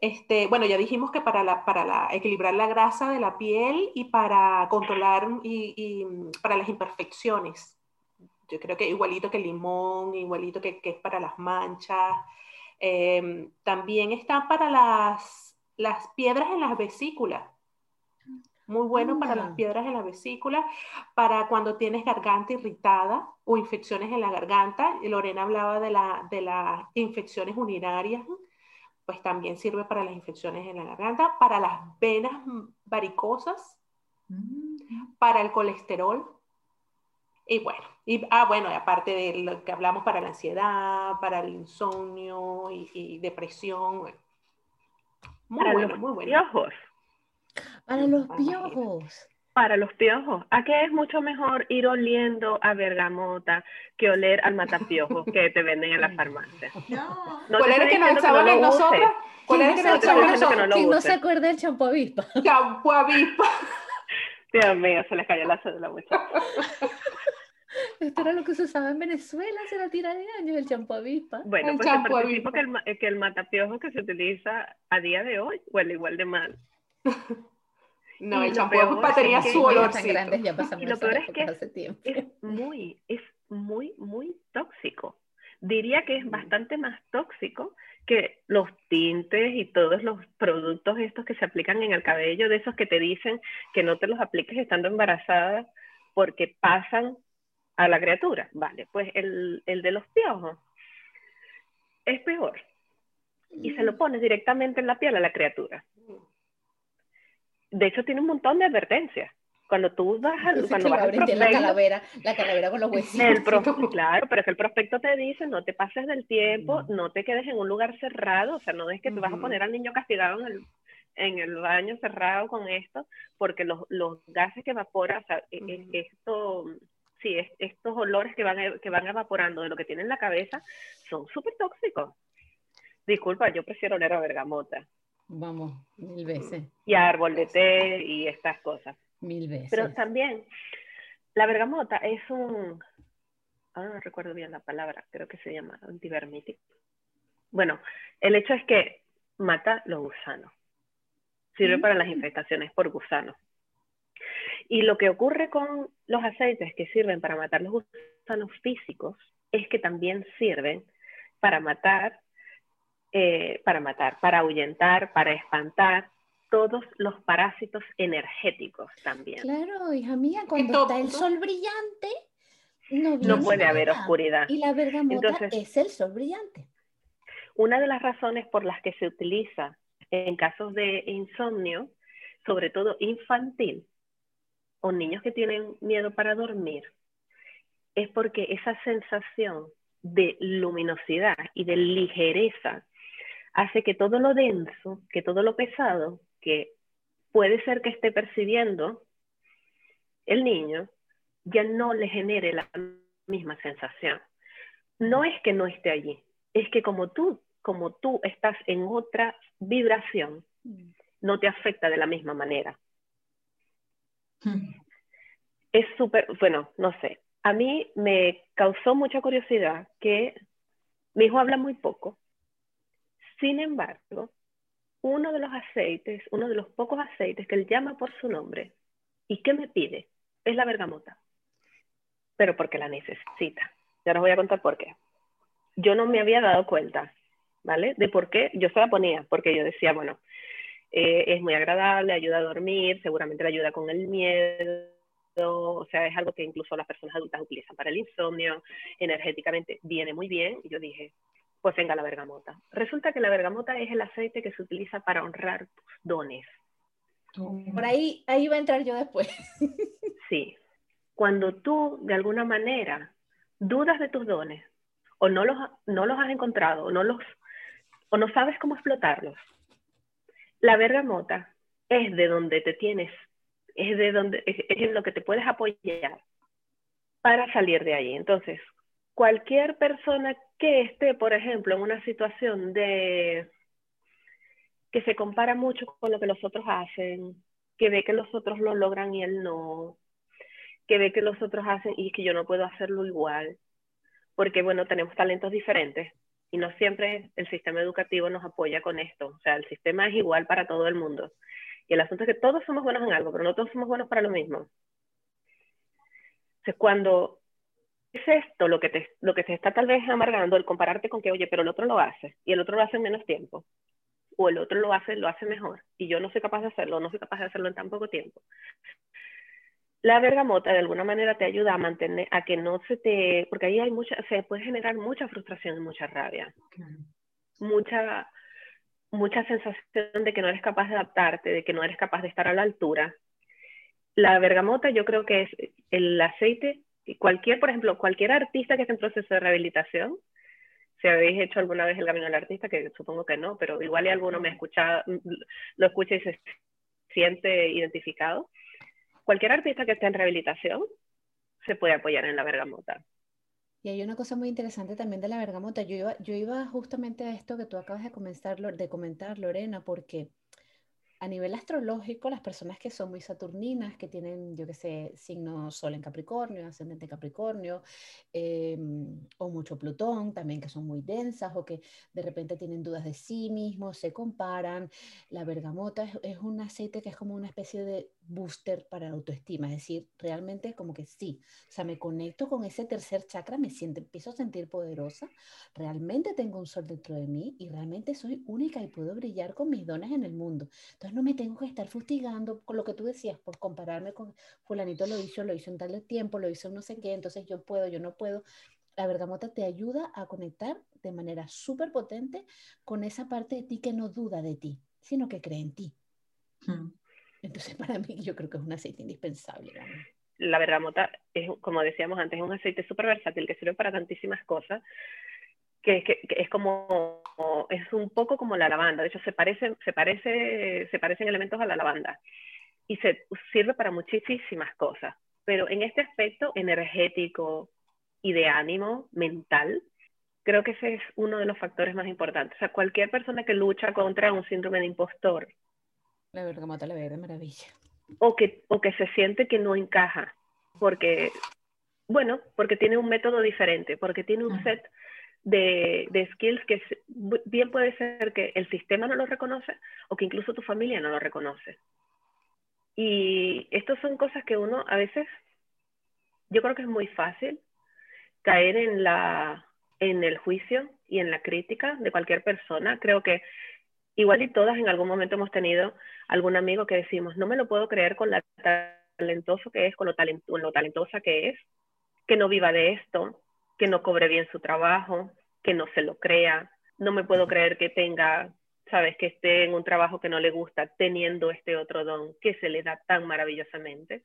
Este, bueno, ya dijimos que para, la, para la, equilibrar la grasa de la piel y para controlar y, y, para las imperfecciones. Yo creo que igualito que el limón, igualito que, que es para las manchas. Em, también está para las, las piedras en las vesículas. Muy bueno para las piedras en la vesícula, para cuando tienes garganta irritada o infecciones en la garganta. Lorena hablaba de, la, de las infecciones urinarias, pues también sirve para las infecciones en la garganta, para las venas varicosas, Mm. para el colesterol. Y bueno, y, ah, bueno, y aparte de lo que hablamos para la ansiedad, para el insomnio y, y depresión. bueno. Muy Para bueno, los muy bueno. piojos. Para los Imagínate. piojos. Para los piojos. ¿A qué es mucho mejor ir oliendo a bergamota que oler al matapiojos que te venden en la farmacia? No. No ¿Cuál era que nos echaban en nosotros? ¿Cuál era que ¿Quién nos no se echaban en nosotros? ¿Quién no se acuerda del champú avispa? Champú avispa. Dios mío, se les cayó la cédula muchacha. Esto era lo que se usaba en Venezuela hace la tira de años, el champú avispa. Bueno, El pues champú participo que el, que el matapiojos que se utiliza a día de hoy huele igual de mal. No, Y el champú tenía su olor. Y lo peor es que épocas hace tiempo. Es muy, es muy, muy tóxico. Diría que es bastante más tóxico que los tintes y todos los productos estos que se aplican en el cabello, de esos que te dicen que no te los apliques estando embarazada porque pasan a la criatura. Vale, pues el, el de los piojos es peor. Y se lo pones directamente en la piel a la criatura. De hecho, tiene un montón de advertencias. Cuando tú vas al, cuando vas a al brindar la prospecto, calavera, la calavera con los huesitos. pro- claro, pero es que el prospecto te dice no te pases del tiempo, no te quedes en un lugar cerrado, o sea, no es que te vas a poner al niño castigado en el, en el baño cerrado con esto, porque los, los gases que evapora, o sea, e- e- esto, sí, es- estos olores que van, e- que van evaporando de lo que tiene en la cabeza son súper tóxicos. Disculpa, yo prefiero oler a bergamota Vamos, mil veces, y árbol de té y estas cosas. mil veces. Pero también, la bergamota es un, ahora no recuerdo bien la palabra, creo que se llama antivermítico. Bueno, el hecho es que mata los gusanos. Sirve para las infestaciones por gusanos. Y lo que ocurre con los aceites que sirven para matar los gusanos físicos es que también sirven para matar, eh, para matar, para ahuyentar, para espantar todos los parásitos energéticos también. Claro, hija mía, cuando todo- está el sol brillante, no, No puede haber nada. oscuridad. Y la bergamota Entonces- es el sol brillante. Una de las razones por las que se utiliza en casos de insomnio, sobre todo infantil, o niños que tienen miedo para dormir, es porque esa sensación de luminosidad y de ligereza hace que todo lo denso, que todo lo pesado, que puede ser que esté percibiendo el niño, ya no le genere la misma sensación. No es que no esté allí, es que como tú, como tú estás en otra vibración, no te afecta de la misma manera. Es súper, bueno, no sé. A mí me causó mucha curiosidad que mi hijo habla muy poco. Sin embargo, uno de los aceites, uno de los pocos aceites que él llama por su nombre y que me pide es la bergamota. Pero porque la necesita. Ya os voy a contar por qué. Yo no me había dado cuenta, ¿vale? De por qué yo se la ponía, porque yo decía, bueno, eh, es muy agradable, ayuda a dormir, seguramente le ayuda con el miedo, o sea, es algo que incluso las personas adultas utilizan para el insomnio, energéticamente viene muy bien, y yo dije, pues venga la bergamota. Resulta que la bergamota es el aceite que se utiliza para honrar tus dones. Por ahí, ahí va a entrar yo después. Sí, cuando tú de alguna manera dudas de tus dones, o no los, no los has encontrado, o no, los, o no sabes cómo explotarlos, la bergamota es de donde te tienes, es de donde, es, en lo que te puedes apoyar para salir de ahí. Entonces, cualquier persona que esté, por ejemplo, en una situación de que se compara mucho con lo que los otros hacen, que ve que los otros lo logran y él no, que ve que los otros hacen y que yo no puedo hacerlo igual, porque bueno, tenemos talentos diferentes y no siempre el sistema educativo nos apoya con esto, o sea, el sistema es igual para todo el mundo. Y el asunto es que todos somos buenos en algo, pero no todos somos buenos para lo mismo. Entonces, cuando es esto lo que te, lo que te está tal vez amargando, el compararte con que, oye, pero el otro lo hace y el otro lo hace en menos tiempo, o el otro lo hace, lo hace mejor, y yo no soy capaz de hacerlo, no soy capaz de hacerlo en tan poco tiempo. La bergamota de alguna manera te ayuda a mantener, a que no se te, porque ahí hay mucha, se puede generar mucha frustración y mucha rabia, mucha, mucha sensación de que no eres capaz de adaptarte, de que no eres capaz de estar a la altura. La bergamota yo creo que es el aceite, cualquier, por ejemplo, cualquier artista que esté en proceso de rehabilitación, si habéis hecho alguna vez el camino del artista, que supongo que no, pero igual y alguno me escucha, lo escucha y se siente identificado. Cualquier artista que esté en rehabilitación se puede apoyar en la bergamota. Y hay una cosa muy interesante también de la bergamota. Yo iba, yo iba justamente a esto que tú acabas de, comenzar, de comentar, Lorena, porque a nivel astrológico, las personas que son muy saturninas, que tienen, yo qué sé, signo Sol en Capricornio, ascendente Capricornio, em, o mucho Plutón, también que son muy densas o que de repente tienen dudas de sí mismos, se comparan. La bergamota es, es un aceite que es como una especie de booster para la autoestima, es decir, realmente como que sí, o sea, me conecto con ese tercer chakra, me siento, empiezo a sentir poderosa, realmente tengo un sol dentro de mí y realmente soy única y puedo brillar con mis dones en el mundo. Entonces no me tengo que estar fustigando con lo que tú decías, por compararme con fulanito lo hizo, lo hizo en tal tiempo, lo hizo en no sé qué, entonces yo puedo, yo no puedo. La bergamota te ayuda a conectar de manera súper potente con esa parte de ti que no duda de ti, sino que cree en ti. Hmm. Entonces, para mí, yo creo que es un aceite indispensable. La bergamota, es, como decíamos antes, es un aceite súper versátil que sirve para tantísimas cosas, que, que, es como, es un poco como la lavanda. De hecho, se, parece, se, parece, se parecen elementos a la lavanda. Y se sirve para muchísimas cosas. Pero en este aspecto energético y de ánimo mental, creo que ese es uno de los factores más importantes. O sea, cualquier persona que lucha contra un síndrome de impostor, la bergamota la verde, maravilla. O que, o que se siente que no encaja, porque, bueno, porque tiene un método diferente, porque tiene un set de, skills que bien puede ser que el sistema no lo reconoce o que incluso tu familia no lo reconoce. Y estas son cosas que uno a veces, yo creo que es muy fácil caer en, la, en el juicio y en la crítica de cualquier persona. Creo que igual y todas en algún momento hemos tenido algún amigo que decimos, no me lo puedo creer con lo talentoso que es, con lo, lo talentosa que es, que no viva de esto, que no cobre bien su trabajo, que no se lo crea, no me puedo creer que tenga, sabes, que esté en un trabajo que no le gusta, teniendo este otro don que se le da tan maravillosamente.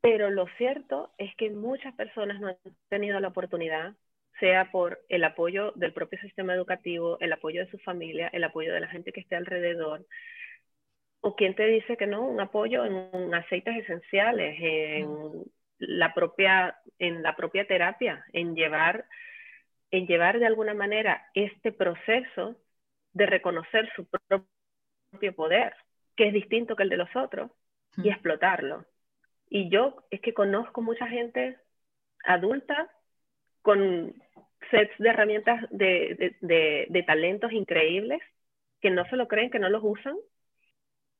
Pero lo cierto es que muchas personas no han tenido la oportunidad sea por el apoyo del propio sistema educativo, el apoyo de su familia, el apoyo de la gente que esté alrededor, o quien te dice que no, un apoyo en aceites esenciales, en la propia, en la propia terapia, en llevar, en llevar de alguna manera este proceso de reconocer su propio poder, que es distinto que el de los otros, y explotarlo. Y yo es que conozco mucha gente adulta con sets de herramientas de, de, de, talentos increíbles que no se lo creen, que no los usan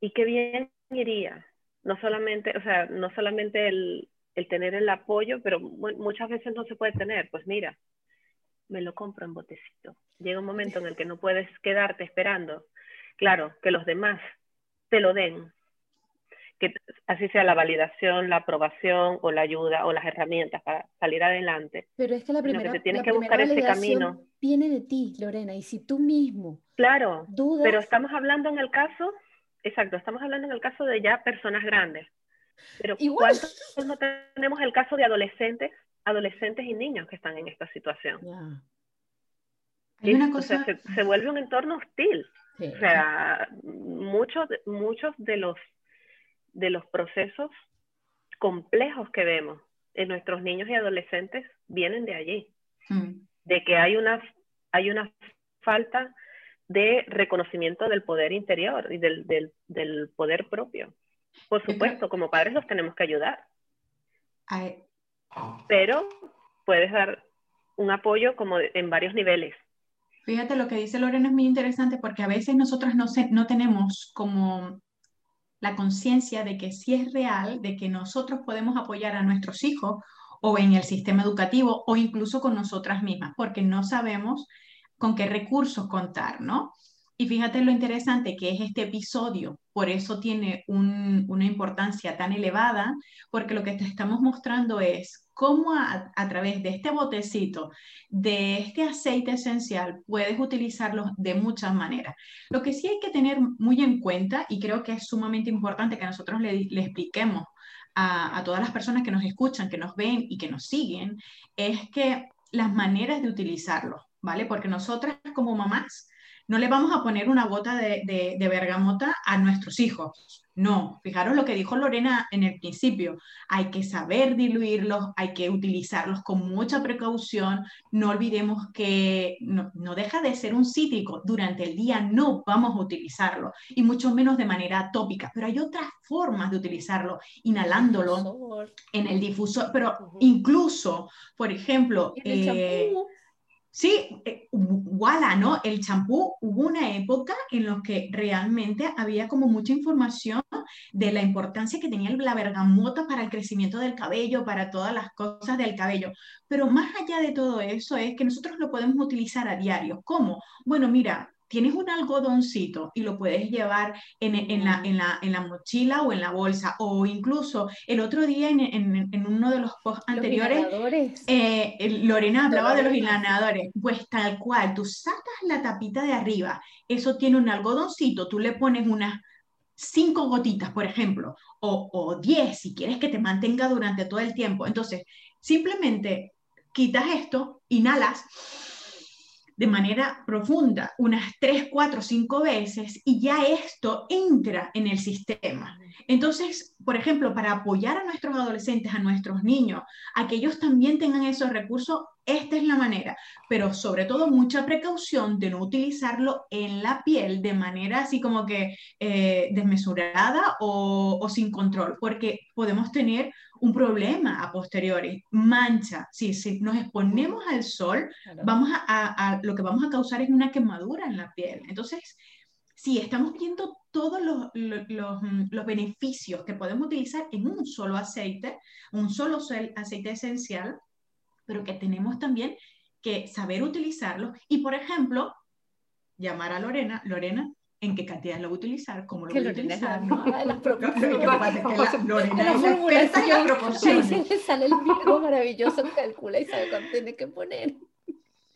y qué bien iría. No solamente, o sea, no solamente el, el tener el apoyo, pero muchas veces no se puede tener. Pues mira, me lo compro en botecito. Llega un momento en el que no puedes quedarte esperando, claro, que los demás te lo den, que así sea la validación, la aprobación o la ayuda o las herramientas para salir adelante. Pero es que la primera, que tienes que buscar ese camino. Viene de ti, Lorena, y si tú mismo. Claro, dudas, pero estamos hablando en el caso, exacto, estamos hablando en el caso de ya personas grandes. Pero Igual. ¿cuántos no tenemos el caso de adolescentes adolescentes y niños que están en esta situación. Hay una Es- o cosa, sea, se, se vuelve un entorno hostil. Sí. O sea, muchos, de- muchos de los, de los procesos complejos que vemos en nuestros niños y adolescentes vienen de allí, Mm, de que hay una, hay una falta de reconocimiento del poder interior y del, del, del poder propio. Por supuesto, como padres los tenemos que ayudar, hay- pero puedes dar un apoyo como en varios niveles. Fíjate, lo que dice Lorena es muy interesante porque a veces nosotros no, se- no tenemos como la conciencia de que sí es real, de que nosotros podemos apoyar a nuestros hijos o en el sistema educativo o incluso con nosotras mismas, porque no sabemos con qué recursos contar, ¿no? Y fíjate lo interesante que es este episodio, por eso tiene un- una importancia tan elevada, porque lo que te estamos mostrando es cómo a, través de este botecito, de este aceite esencial, puedes utilizarlo de muchas maneras. Lo que sí hay que tener muy en cuenta, y creo que es sumamente importante que nosotros le, le expliquemos a todas las personas que nos escuchan, que nos ven y que nos siguen, es que las maneras de utilizarlo, ¿vale? Porque nosotras como mamás no le vamos a poner una gota de, de- de bergamota a nuestros hijos. No, fijaros lo que dijo Lorena en el principio. Hay que saber diluirlos, hay que utilizarlos con mucha precaución. No olvidemos que no, no deja de ser un cítrico. Durante el día no vamos a utilizarlo y mucho menos de manera tópica, pero hay otras formas de utilizarlo, inhalándolo en el difusor, pero incluso, por ejemplo, en el eh. Sí, eh, Wala, ¿no? El champú, hubo una época en la que realmente había como mucha información de la importancia que tenía la bergamota para el crecimiento del cabello, para todas las cosas del cabello. Pero más allá de todo eso es que nosotros lo podemos utilizar a diario. ¿Cómo? Bueno, mira, tienes un algodoncito y lo puedes llevar en, en la, en, la, en la mochila o en la bolsa. O incluso el otro día en, uno de los posts Los anteriores eh, el- Lorena hablaba de los inhaladores, pues tal cual, tú sacas la tapita de arriba, eso tiene un algodoncito, tú le pones unas cinco gotitas, por ejemplo, o, o diez si quieres que te mantenga durante todo el tiempo. Entonces, simplemente quitas esto, inhalas de manera profunda unas tres, cuatro, cinco veces y ya esto entra en el sistema. Entonces, por ejemplo, para apoyar a nuestros adolescentes, a nuestros niños, a que ellos también tengan esos recursos, esta es la manera, pero sobre todo mucha precaución de no utilizarlo en la piel de manera así como que eh, desmesurada o sin control, porque podemos tener un problema a posteriori, mancha, si, si nos exponemos al sol, Claro. vamos a, a- a- lo que vamos a causar es una quemadura en la piel. Entonces, sí, estamos viendo todos los, los- los, mm, los beneficios que podemos utilizar en un solo aceite, un solo aceite esencial, pero que tenemos también que saber utilizarlo y, por ejemplo, llamar a Lorena, Lorena, ¿en qué cantidad lo voy a utilizar? ¿Cómo lo voy a utilizar? ¿no? mamá de las Lo que proporciones. pasa es que la- Lorena De la es la experta en las formulación. Ahí proporciones. se le sale el viejo maravilloso, calcula y sabe cuánto tiene que poner.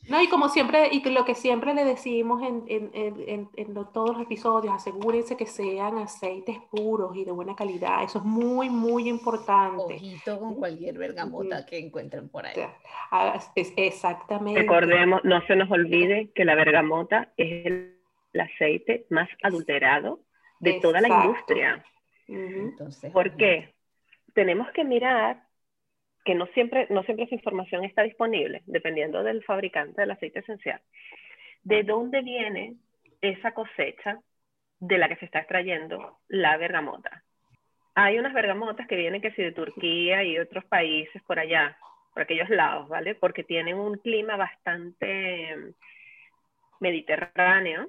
No, y como siempre, y lo que siempre le decimos en, en, en, en- en lo- todos los episodios, asegúrense que sean aceites puros y de buena calidad. Eso es muy, muy importante. Ojito con cualquier bergamota que encuentren por ahí. ah, es- exactamente. Recordemos, no se nos olvide que la bergamota es el, el aceite más adulterado de toda la industria. Entonces, ¿Por qué? Tenemos que mirar que no siempre, no siempre esa información está disponible, dependiendo del fabricante del aceite esencial. ¿De dónde viene esa cosecha de la que se está extrayendo la bergamota? Hay unas bergamotas que vienen que sí de Turquía y otros países por allá, por aquellos lados, ¿vale? Porque tienen un clima bastante eh, mediterráneo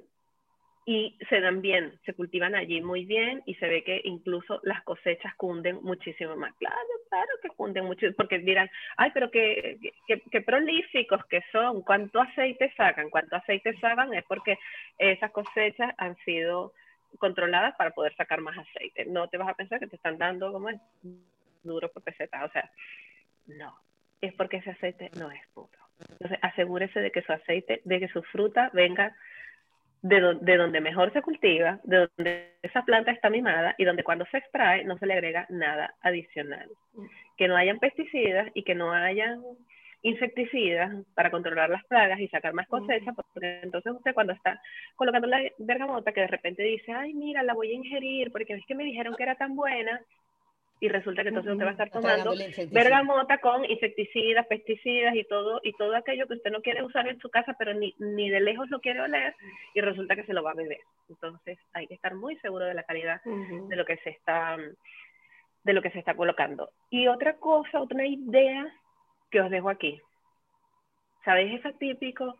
y se dan bien, se cultivan allí muy bien y se ve que incluso las cosechas cunden muchísimo más. Claro, claro que cunden mucho, porque dirán, ay, pero qué, qué, qué prolíficos que son, cuánto aceite sacan, cuánto aceite sacan es porque esas cosechas han sido controladas para poder sacar más aceite. No te vas a pensar que te están dando como es duro por peseta, o sea, no, es porque ese aceite no es puro. Entonces, asegúrese de que su aceite, de que su fruta venga de, do- de donde mejor se cultiva, de donde esa planta está mimada y donde cuando se extrae no se le agrega nada adicional. que no hayan pesticidas y que no hayan insecticidas para controlar las plagas y sacar más cosecha, porque entonces usted cuando está colocando la bergamota que de repente dice, ay, mira, la voy a ingerir porque es que me dijeron que era tan buena, y resulta que entonces usted va a estar tomando bergamota con insecticidas, pesticidas y todo, y todo aquello que usted no quiere usar en su casa, pero ni, ni de lejos lo quiere oler, y resulta que se lo va a beber. Entonces hay que estar muy seguro de la calidad de lo que se está de lo que se está colocando. Y otra cosa, otra idea que os dejo aquí. ¿Sabéis? Es típico,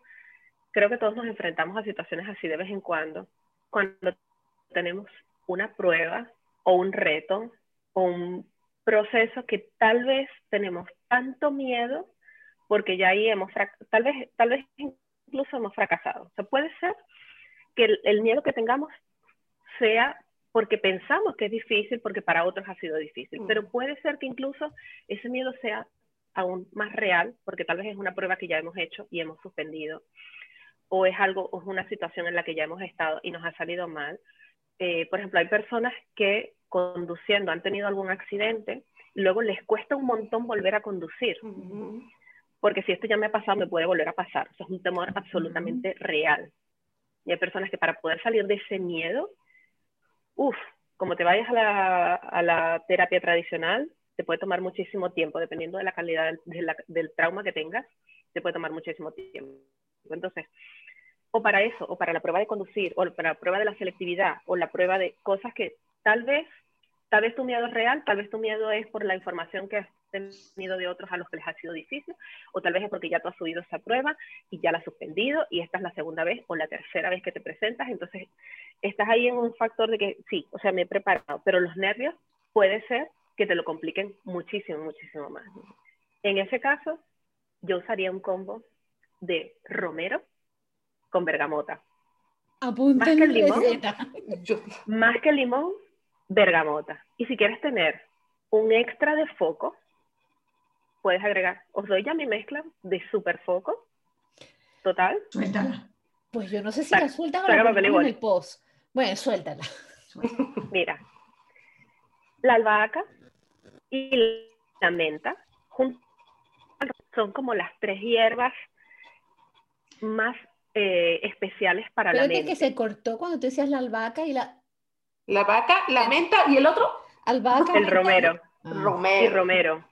creo que todos nos enfrentamos a situaciones así de vez en cuando, cuando tenemos una prueba o un reto un proceso que tal vez tenemos tanto miedo porque ya ahí hemos, tal vez, tal vez incluso hemos fracasado. O sea, puede ser que el, el miedo que tengamos sea porque pensamos que es difícil, porque para otros ha sido difícil, pero mm. puede ser que incluso ese miedo sea aún más real, porque tal vez es una prueba que ya hemos hecho y hemos suspendido, o es algo, o es una situación en la que ya hemos estado y nos ha salido mal. Eh, por ejemplo, hay personas que conduciendo han tenido algún accidente, luego les cuesta un montón volver a conducir, porque si esto ya me ha pasado, me puede volver a pasar. Eso es un temor absolutamente real. Y hay personas que para poder salir de ese miedo, uff, como te vayas a la, a la terapia tradicional, te puede tomar muchísimo tiempo, dependiendo de la calidad del, trauma que tengas, te puede tomar muchísimo tiempo. Entonces, o para eso, o para la prueba de conducir, o para la prueba de la selectividad, o la prueba de cosas que tal vez, tal vez tu miedo es real, tal vez tu miedo es por la información que has tenido de otros a los que les ha sido difícil, o tal vez es porque ya tú has subido esa prueba y ya la has suspendido y esta es la segunda vez o la tercera vez que te presentas, entonces estás ahí en un factor de que sí, o sea, me he preparado, pero los nervios puede ser que te lo compliquen muchísimo, muchísimo más. En ese caso, yo usaría un combo de romero con bergamota. más que limón, más que limón, bergamota. Y si quieres tener un extra de foco, puedes agregar, os doy ya mi mezcla de super foco. Total. Suéltala. Pues yo no sé si la sueltan o la en el post. Bueno, suéltala. Mira, la albahaca, y la menta son como las tres hierbas más eh, especiales para la mente. que se cortó cuando tú decías la albahaca y la... La vaca, la menta y el otro. Albahaca. El romero. Ah. Romero. Y romero.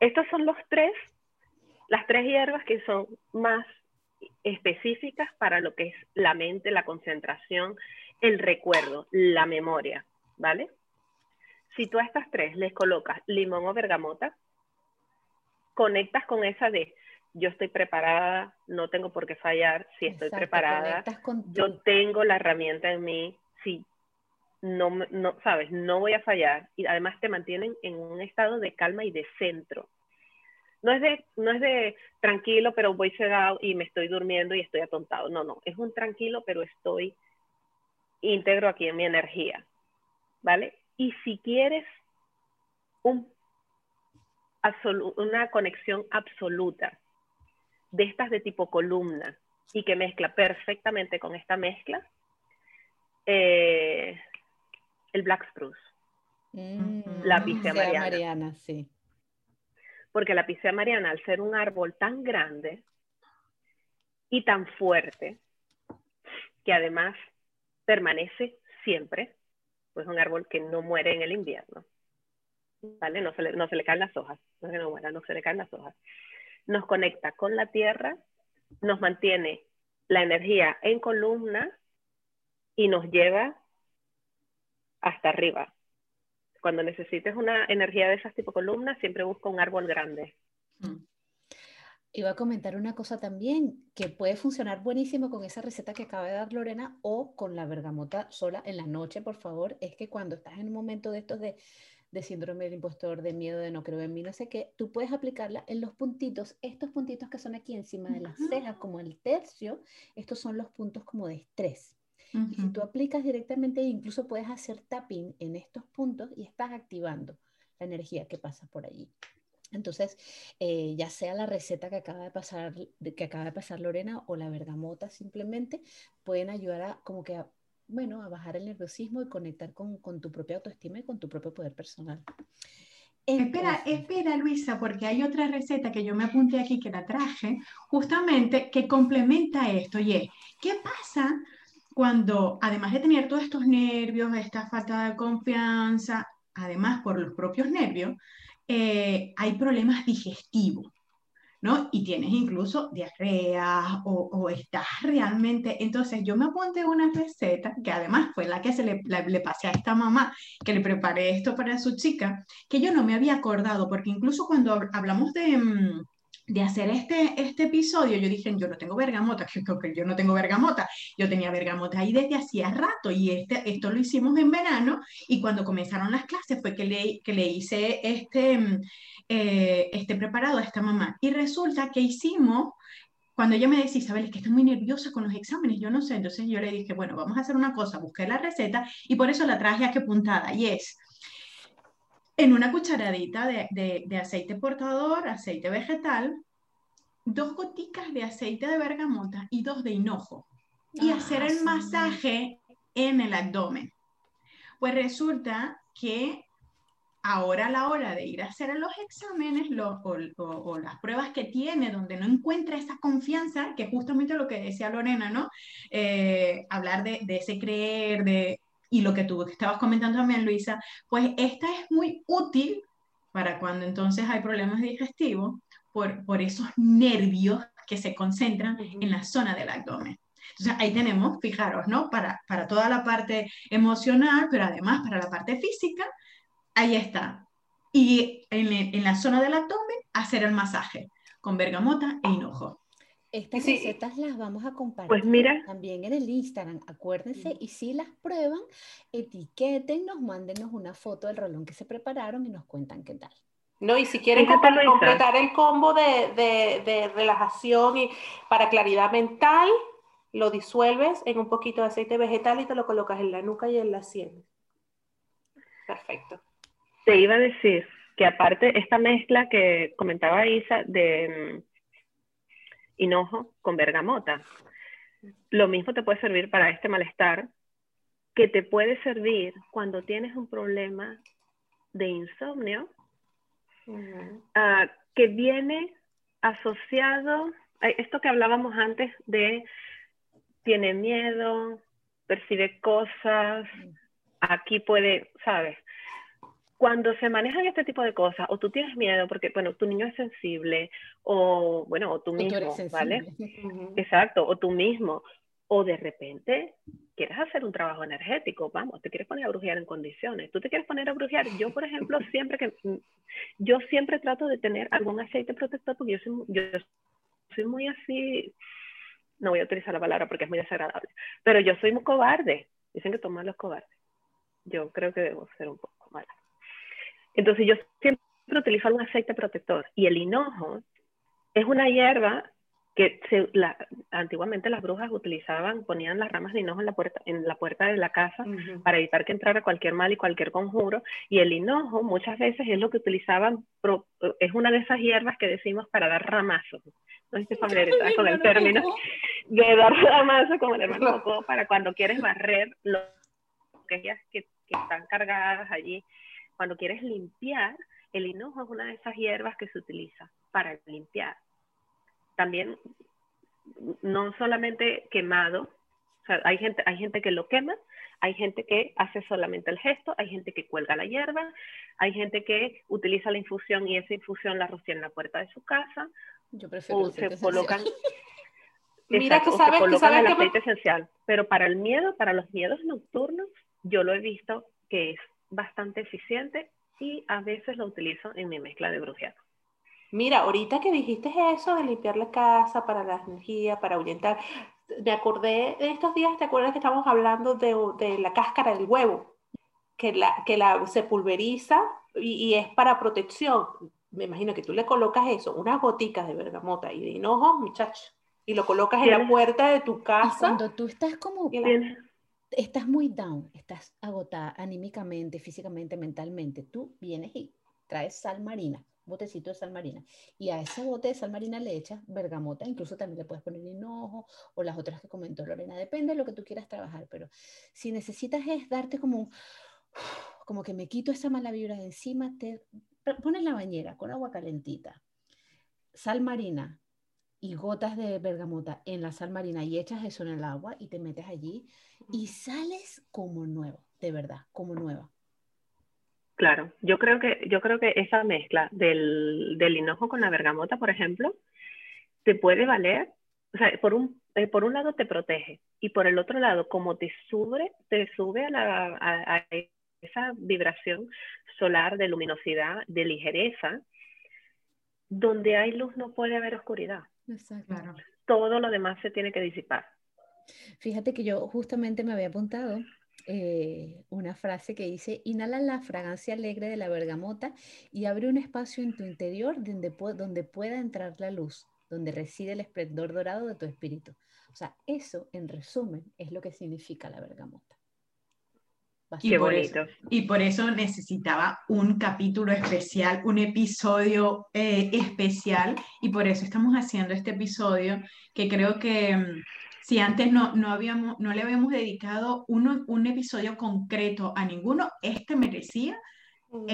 Estos son los tres, las tres hierbas que son más específicas para lo que es la mente, la concentración, el recuerdo, la memoria, ¿vale? Si tú a estas tres les colocas limón o bergamota, conectas con esa de yo estoy preparada, no tengo por qué fallar, si estoy preparada, yo tengo la herramienta en mí, si no, no, sabes, no voy a fallar y además te mantienen en un estado de calma y de centro. No es de, no es de tranquilo, pero voy sedado y me estoy durmiendo y estoy atontado. No, no, es un tranquilo, pero estoy íntegro aquí en mi energía. ¿Vale? Y si quieres una conexión absoluta de estas de tipo columna y que mezcla perfectamente con esta mezcla, eh, el Black Spruce. Mm, la Picea mariana. mariana. sí. Porque la Picea mariana, al ser un árbol tan grande y tan fuerte, que además permanece siempre, es un árbol que no muere en el invierno. ¿Vale? No se le, no se le caen las hojas, no no muera, no se le caen las hojas. Nos conecta con la tierra, nos mantiene la energía en columna y nos lleva hasta arriba. Cuando necesites una energía de esas tipo columnas, siempre busca un árbol grande. Mm. Iba a comentar una cosa también que puede funcionar buenísimo con esa receta que acaba de dar Lorena o con la bergamota sola en la noche, por favor. Es que cuando estás en un momento de estos de, de síndrome del impostor, de miedo, de no creo en mí, no sé qué, tú puedes aplicarla en los puntitos, estos puntitos que son aquí encima de las cejas, como el tercio, estos son los puntos como de estrés. Y si tú aplicas directamente, incluso puedes hacer tapping en estos puntos y estás activando la energía que pasa por allí. Entonces, eh, ya sea la receta que acaba de pasar, que acaba de pasar Lorena o la bergamota simplemente, pueden ayudar a como que a, bueno, a bajar el nerviosismo y conectar con, tu propia autoestima y con tu propio poder personal. Espera, espera, Luisa, porque hay otra receta que yo me apunté aquí que la traje, justamente que complementa esto. Y es, ¿qué pasa cuando, además de tener todos estos nervios, esta falta de confianza, además por los propios nervios, eh, hay problemas digestivos? ¿No? Y tienes incluso diarrea o, estás realmente... Entonces yo me apunté una receta, que además fue la que se le, le, pasé a esta mamá, que le preparé esto para su chica, que yo no me había acordado, porque incluso cuando hablamos de... De hacer este, este episodio, yo dije, yo no tengo bergamota, que yo no tengo bergamota, yo tenía bergamota ahí desde hacía rato y este, esto lo hicimos en verano y cuando comenzaron las clases fue que le, que le hice este, mm, eh, este preparado a esta mamá. Y resulta que hicimos, cuando ella me decía, Isabel, es que estoy muy nerviosa con los exámenes, yo no sé, entonces yo le dije, bueno, vamos a hacer una cosa, busqué la receta y por eso la traje aquí puntada, y es en una cucharadita de, de, aceite portador, aceite vegetal, dos goticas de aceite de bergamota y dos de hinojo. Y ah, hacer el masaje en el abdomen. Pues resulta que ahora a la hora de ir a hacer los exámenes o, las pruebas que tiene, donde no encuentra esa confianza, que justamente lo que decía Lorena, ¿no? Eh, hablar de, ese creer, de, y lo que tú estabas comentando también, Luisa, pues esta es muy útil para cuando entonces hay problemas digestivos por, por esos nervios que se concentran en la zona del abdomen. Entonces ahí tenemos, fijaros, ¿no? Para, para toda la parte emocional, pero además para la parte física, Ahí está. Y en, la zona del abdomen, hacer el masaje con bergamota e hinojo. Estas recetas las vamos a compartir pues mira. también en el Instagram. Acuérdense, y si las prueban, etiquétennos, mándenos una foto del rolón que se prepararon y nos cuentan qué tal. No, y si quieren completar el combo de, de, relajación y para claridad mental, lo disuelves en un poquito de aceite vegetal y te lo colocas en la nuca y en la sien. Perfecto. Te iba a decir que aparte esta mezcla que comentaba Isa de mm, hinojo con bergamota, lo mismo te puede servir para este malestar, que te puede servir cuando tienes un problema de insomnio, ah, que viene asociado, a esto que hablábamos antes de tiene miedo, percibe cosas, aquí puede, ¿sabes? Cuando se manejan este tipo de cosas, o tú tienes miedo porque, bueno, tu niño es sensible, o, bueno, o tú mismo, ¿vale? Exacto, o tú mismo, o de repente quieres hacer un trabajo energético, vamos, te quieres poner a brujear en condiciones, tú te quieres poner a brujear, yo, por ejemplo, siempre que, mm, yo siempre trato de tener algún aceite protector porque yo soy, yo soy muy así, no voy a utilizar la palabra porque es muy desagradable, pero yo soy muy cobarde, dicen que toman los cobardes, yo creo que debo ser un poco mala. Entonces yo siempre utilizo un aceite protector y el hinojo es una hierba que antiguamente las brujas utilizaban, ponían las ramas de hinojo en la puerta, en la puerta de la casa para evitar que entrara cualquier mal y cualquier conjuro. Y el hinojo muchas veces es lo que utilizaban, es una de esas hierbas que decimos para dar ramazos. No sé si familiarizada con el término de dar ramazos como el hermano para cuando quieres barrer lo que, que están cargadas allí cuando quieres limpiar, el hinojo es una de esas hierbas que se utiliza para limpiar. También, no solamente quemado, hay, gente, hay gente que lo quema, hay gente que hace solamente el gesto, hay gente que cuelga la hierba, hay gente que utiliza la infusión y esa infusión la rocía en la puerta de su casa. Yo prefiero o se colocan, Mira que sabes, que sabes el aceite esencial. Pero para el miedo, para los miedos nocturnos, yo lo he visto que es bastante eficiente y a veces lo utilizo en mi mezcla de brujeado. Mira, ahorita que dijiste eso de limpiar la casa para la energía, para ahuyentar, me acordé de estos días, ¿te acuerdas que estamos hablando de, de la cáscara del huevo? Que, la, que la, se pulveriza y, es para protección. Me imagino que tú le colocas eso, unas goticas de bergamota y de hinojo, muchacho, y lo colocas en la puerta de tu casa. cuando tú estás como estás muy down, estás agotada anímicamente, físicamente, mentalmente, tú vienes y traes sal marina, botecito de sal marina, y a ese bote de sal marina le echas bergamota, incluso también le puedes poner hinojo o las otras que comentó Lorena, depende de lo que tú quieras trabajar, pero si necesitas es darte como como que me quito esa mala vibra de encima, te pones la bañera con agua calentita, sal marina y gotas de bergamota en la sal marina y echas eso en el agua y te metes allí y sales como nuevo, de verdad, como nueva. Claro, yo creo que, yo creo que esa mezcla del, del hinojo con la bergamota, por ejemplo, te puede valer, o sea, por un, eh, por un lado te protege y por el otro lado, como te sube, te sube a, la, a, esa vibración solar de luminosidad, de ligereza, donde hay luz no puede haber oscuridad. Exacto. Todo lo demás se tiene que disipar. Fíjate que yo justamente me había apuntado eh, una frase que dice, inhala la fragancia alegre de la bergamota y abre un espacio en tu interior donde, donde pueda entrar la luz, donde reside el esplendor dorado de tu espíritu. O sea, eso, en resumen, es lo que significa la bergamota. Y por, eso, y por, eso, necesitaba un capítulo especial, un episodio eh, especial, y por eso estamos haciendo este episodio que creo que mm, si antes no, no, habíamos, no le habíamos dedicado uno, un episodio concreto a ninguno, este merecía mm.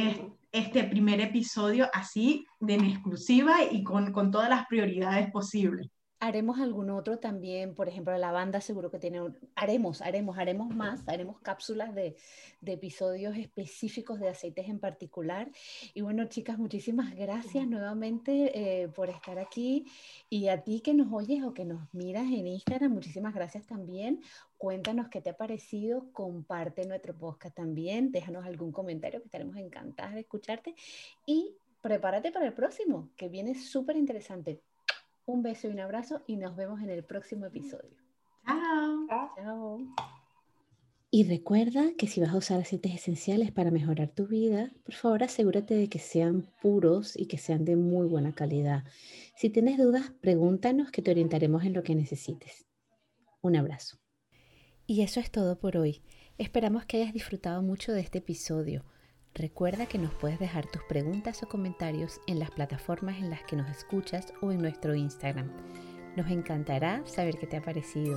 este primer episodio así de en exclusiva y con, con todas las prioridades posibles haremos algún otro también, por ejemplo, la banda seguro que tiene, haremos, haremos, haremos más, haremos cápsulas de, de, episodios específicos de aceites en particular. Y bueno, chicas, muchísimas gracias nuevamente eh, por estar aquí. Y a ti que nos oyes o que nos miras en Instagram, muchísimas gracias también. Cuéntanos qué te ha parecido, comparte nuestro podcast también, déjanos algún comentario que estaremos encantadas de escucharte. Y prepárate para el próximo, que viene súper interesante. Un beso y un abrazo y nos vemos en el próximo episodio. Chao. Chao. Y recuerda que si vas a usar aceites esenciales para mejorar tu vida, por favor asegúrate de que sean puros y que sean de muy buena calidad. Si tienes dudas, pregúntanos que te orientaremos en lo que necesites. Un abrazo. Y eso es todo por hoy. Esperamos que hayas disfrutado mucho de este episodio. Recuerda que nos puedes dejar tus preguntas o comentarios en las plataformas en las que nos escuchas o en nuestro Instagram. Nos encantará saber qué te ha parecido,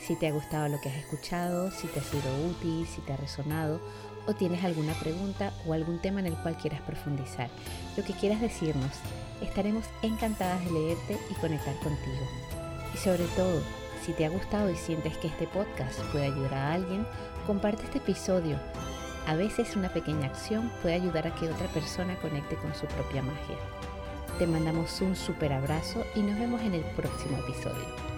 si te ha gustado lo que has escuchado, si te ha sido útil, si te ha resonado o tienes alguna pregunta o algún tema en el cual quieras profundizar. Lo que quieras decirnos, estaremos encantadas de leerte y conectar contigo. Y sobre todo, si te ha gustado y sientes que este podcast puede ayudar a alguien, comparte este episodio a veces una pequeña acción puede ayudar a que otra persona conecte con su propia magia. Te mandamos un super abrazo y nos vemos en el próximo episodio.